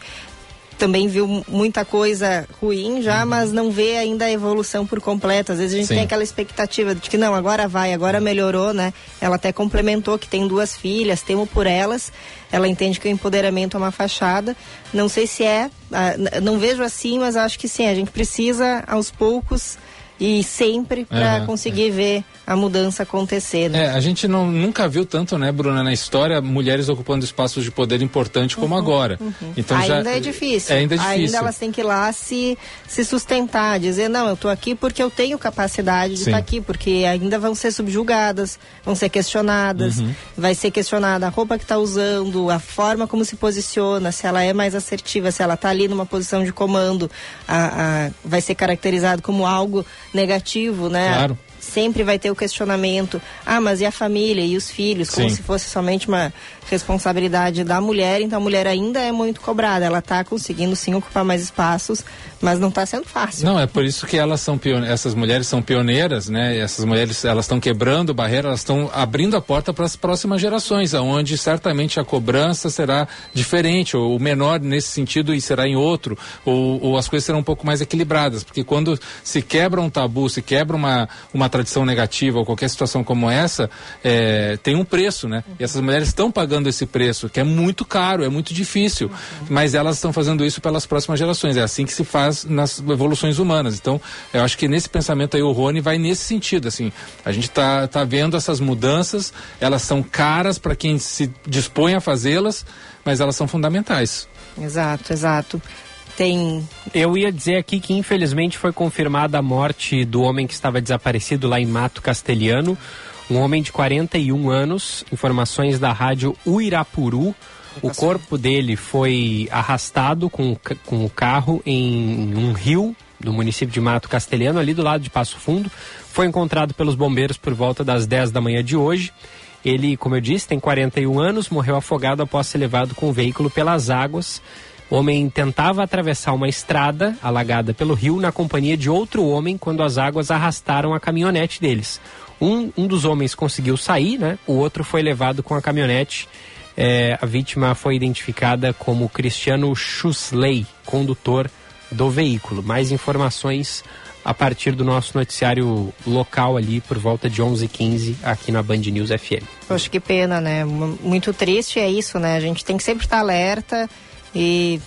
também viu muita coisa ruim já, mas não vê ainda a evolução por completo. Às vezes a gente Sim. tem aquela expectativa de que não, agora vai, agora melhorou, né? Ela até complementou que tem duas filhas, temo por elas. Ela entende que o empoderamento é uma fachada. Não sei se é, ah, não vejo assim, mas acho que sim. A gente precisa aos poucos e sempre para Aham, conseguir ver a mudança acontecer. Né? É, a gente não, nunca viu tanto, né, Bruna, na história, mulheres ocupando espaços de poder importante como agora. Então ainda já, é difícil. É, ainda é difícil. Ainda elas têm que ir lá se, se sustentar, dizer, não, eu estou aqui porque eu tenho capacidade de estar aqui, porque ainda vão ser subjugadas, vão ser questionadas, Uhum. vai ser questionada a roupa que está usando, a forma como se posiciona, se ela é mais assertiva, se ela está ali numa posição de comando, a, a- vai ser caracterizado como algo negativo, né? Claro. Sempre vai ter o questionamento, ah, mas e a família e os filhos, como Sim. se fosse somente uma responsabilidade da mulher, então a mulher ainda é muito cobrada, ela está conseguindo sim ocupar mais espaços, mas não está sendo fácil. Não, é por isso que elas são essas mulheres são pioneiras, né? Essas mulheres elas estão quebrando barreiras, elas estão abrindo a porta para as próximas gerações, aonde certamente a cobrança será diferente ou menor nesse sentido e será em outro, ou, ou as coisas serão um pouco mais equilibradas, porque quando se quebra um tabu, se quebra uma, uma tradição negativa ou qualquer situação como essa, é, tem um preço, né? E essas mulheres estão pagando esse preço, que é muito caro, é muito difícil, mas elas estão fazendo isso pelas próximas gerações. É assim que se faz nas evoluções humanas. Então, eu acho que nesse pensamento aí o Rony vai nesse sentido, assim. A gente tá, tá vendo essas mudanças, elas são caras para quem se dispõe a fazê-las, mas elas são fundamentais. Exato, exato. Tem. Eu ia dizer aqui que infelizmente foi confirmada a morte do homem que estava desaparecido lá em Mato Castelhano. Um homem de 41 anos, informações da rádio Uirapuru. O corpo dele foi arrastado com, com o carro em um rio do município de Mato Castelhano, ali do lado de Passo Fundo. Foi encontrado pelos bombeiros por volta das 10 da manhã de hoje. Ele, como eu disse, tem 41 anos, morreu afogado após ser levado com o veículo pelas águas. O homem tentava atravessar uma estrada alagada pelo rio na companhia de outro homem quando as águas arrastaram a caminhonete deles. Um, um dos homens conseguiu sair, né? O outro foi levado com a caminhonete. É, a vítima foi identificada como Cristiano Schusley, condutor do veículo. Mais informações a partir do nosso noticiário local ali por volta de 11h15 aqui na Band News FM. Poxa, que pena, né? Muito triste é isso, né? A gente tem que sempre estar alerta e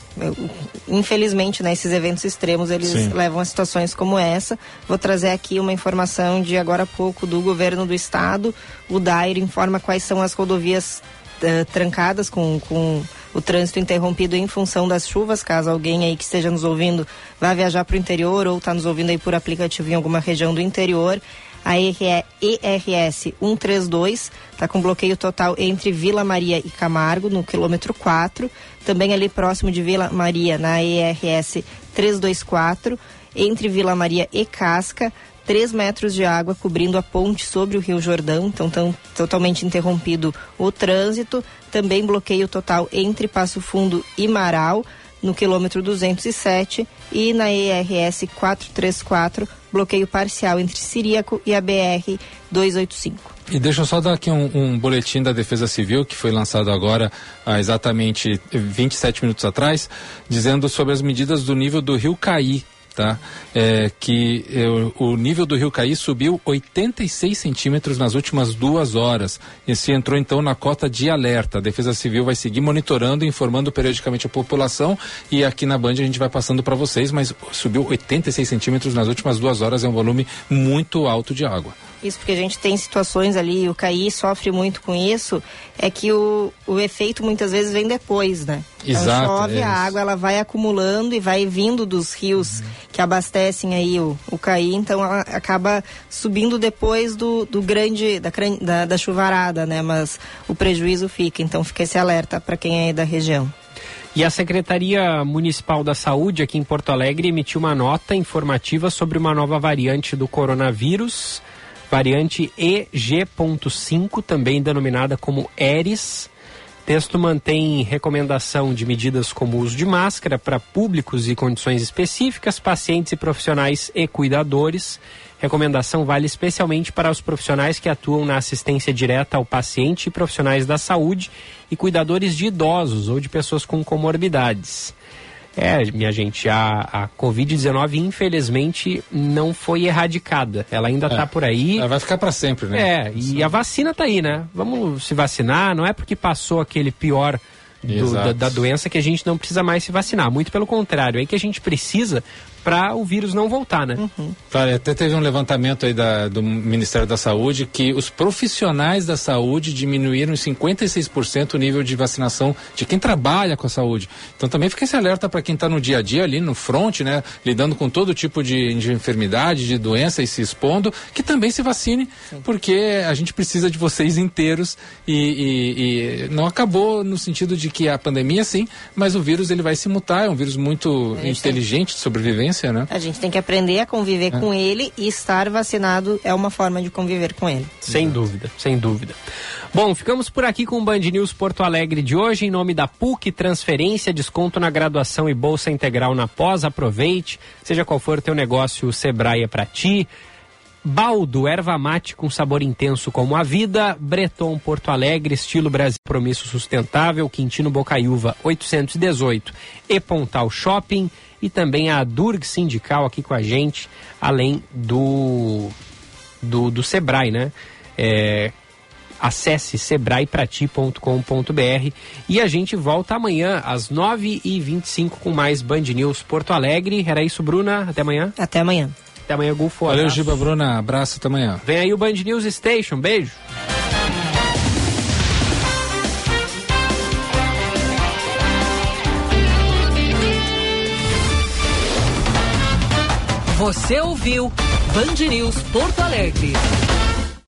infelizmente, né, esses eventos extremos eles Sim. levam a situações como essa. Vou trazer aqui uma informação de agora há pouco do governo do estado. O Dair informa quais são as rodovias uh, trancadas com, com o trânsito interrompido em função das chuvas, caso alguém aí que esteja nos ouvindo vá viajar para o interior ou está nos ouvindo aí por aplicativo em alguma região do interior. A ERS 132 está com bloqueio total entre Vila Maria e Camargo, no quilômetro 4. Também ali próximo de Vila Maria, na ERS 324, entre Vila Maria e Casca. 3 metros de água cobrindo a ponte sobre o Rio Jordão, então tão, totalmente interrompido o trânsito. Também bloqueio total entre Passo Fundo e Marau, no quilômetro 207, e na ERS 434, bloqueio parcial entre Siríaco e a BR 285. E deixa eu só dar aqui um, um, boletim da Defesa Civil, que foi lançado agora há exatamente 27 minutos atrás, dizendo sobre as medidas do nível do rio Caí tá? É, que é, o nível do rio Caí subiu 86 centímetros nas últimas duas horas. Esse entrou então na cota de alerta. A Defesa Civil vai seguir monitorando e informando periodicamente a população e aqui na Band a gente vai passando para vocês, mas subiu 86 centímetros nas últimas duas horas, é um volume muito alto de água. Isso porque a gente tem situações ali, o CAI sofre muito com isso, é que o, o efeito muitas vezes vem depois, né? Então, Exato. Então chove, é a água ela vai acumulando e vai vindo dos rios uhum. que abastecem aí o, o CAI, então ela acaba subindo depois do, do grande, da, da, da chuvarada, né? Mas o prejuízo fica, então fica esse alerta para quem é da região. E a Secretaria Municipal da Saúde aqui em Porto Alegre emitiu uma nota informativa sobre uma nova variante do coronavírus variante EG.5, também denominada como ERIS. Texto mantém recomendação de medidas como uso de máscara para públicos e condições específicas, pacientes e profissionais e cuidadores. Recomendação vale especialmente para os profissionais que atuam na assistência direta ao paciente e profissionais da saúde e cuidadores de idosos ou de pessoas com comorbidades. É, minha gente, a, a Covid-19 infelizmente não foi erradicada. Ela ainda está é. por aí. Ela vai ficar para sempre, né? É, e a vacina está aí, né? Vamos se vacinar, não é porque passou aquele pior do, da, da, doença que a gente não precisa mais se vacinar. Muito pelo contrário, é aí que a gente precisa para o vírus não voltar, né? Uhum. Claro, até teve um levantamento aí da, do Ministério da Saúde que os profissionais da saúde diminuíram em 56% o nível de vacinação de quem trabalha com a saúde. Então também fica esse alerta para quem está no dia a dia ali no front, né? Lidando com todo tipo de, de enfermidade, de doença e se expondo, que também se vacine, Sim. porque a gente precisa de vocês inteiros e, e, e, não acabou no sentido de que a pandemia sim, mas o vírus ele vai se mutar, é um vírus muito é inteligente de sobrevivência né? A gente tem que aprender a conviver é. com ele e estar vacinado é uma forma de conviver com ele. Sem dúvida, sem dúvida. Bom, ficamos por aqui com o Band News Porto Alegre de hoje, em nome da PUC, transferência, desconto na graduação e bolsa integral na pós, aproveite, seja qual for o teu negócio, o Sebrae é pra ti. Baldo, erva mate com sabor intenso como a vida. Breton, Porto Alegre, estilo Brasil, promisso sustentável. Quintino Bocaiúva, 818. E Pontal Shopping e também a Durg Sindical aqui com a gente, além do, do, do Sebrae, né? É, acesse sebraeprati.com.br e a gente volta amanhã às 9h25 com mais Band News Porto Alegre. Era isso, Bruna. Até amanhã. Até amanhã. Até amanhã, Gulfo. Valeu, Giba, Bruna. Abraço, até amanhã. Vem aí o Band News Station. Beijo. Você ouviu Band News Porto Alegre.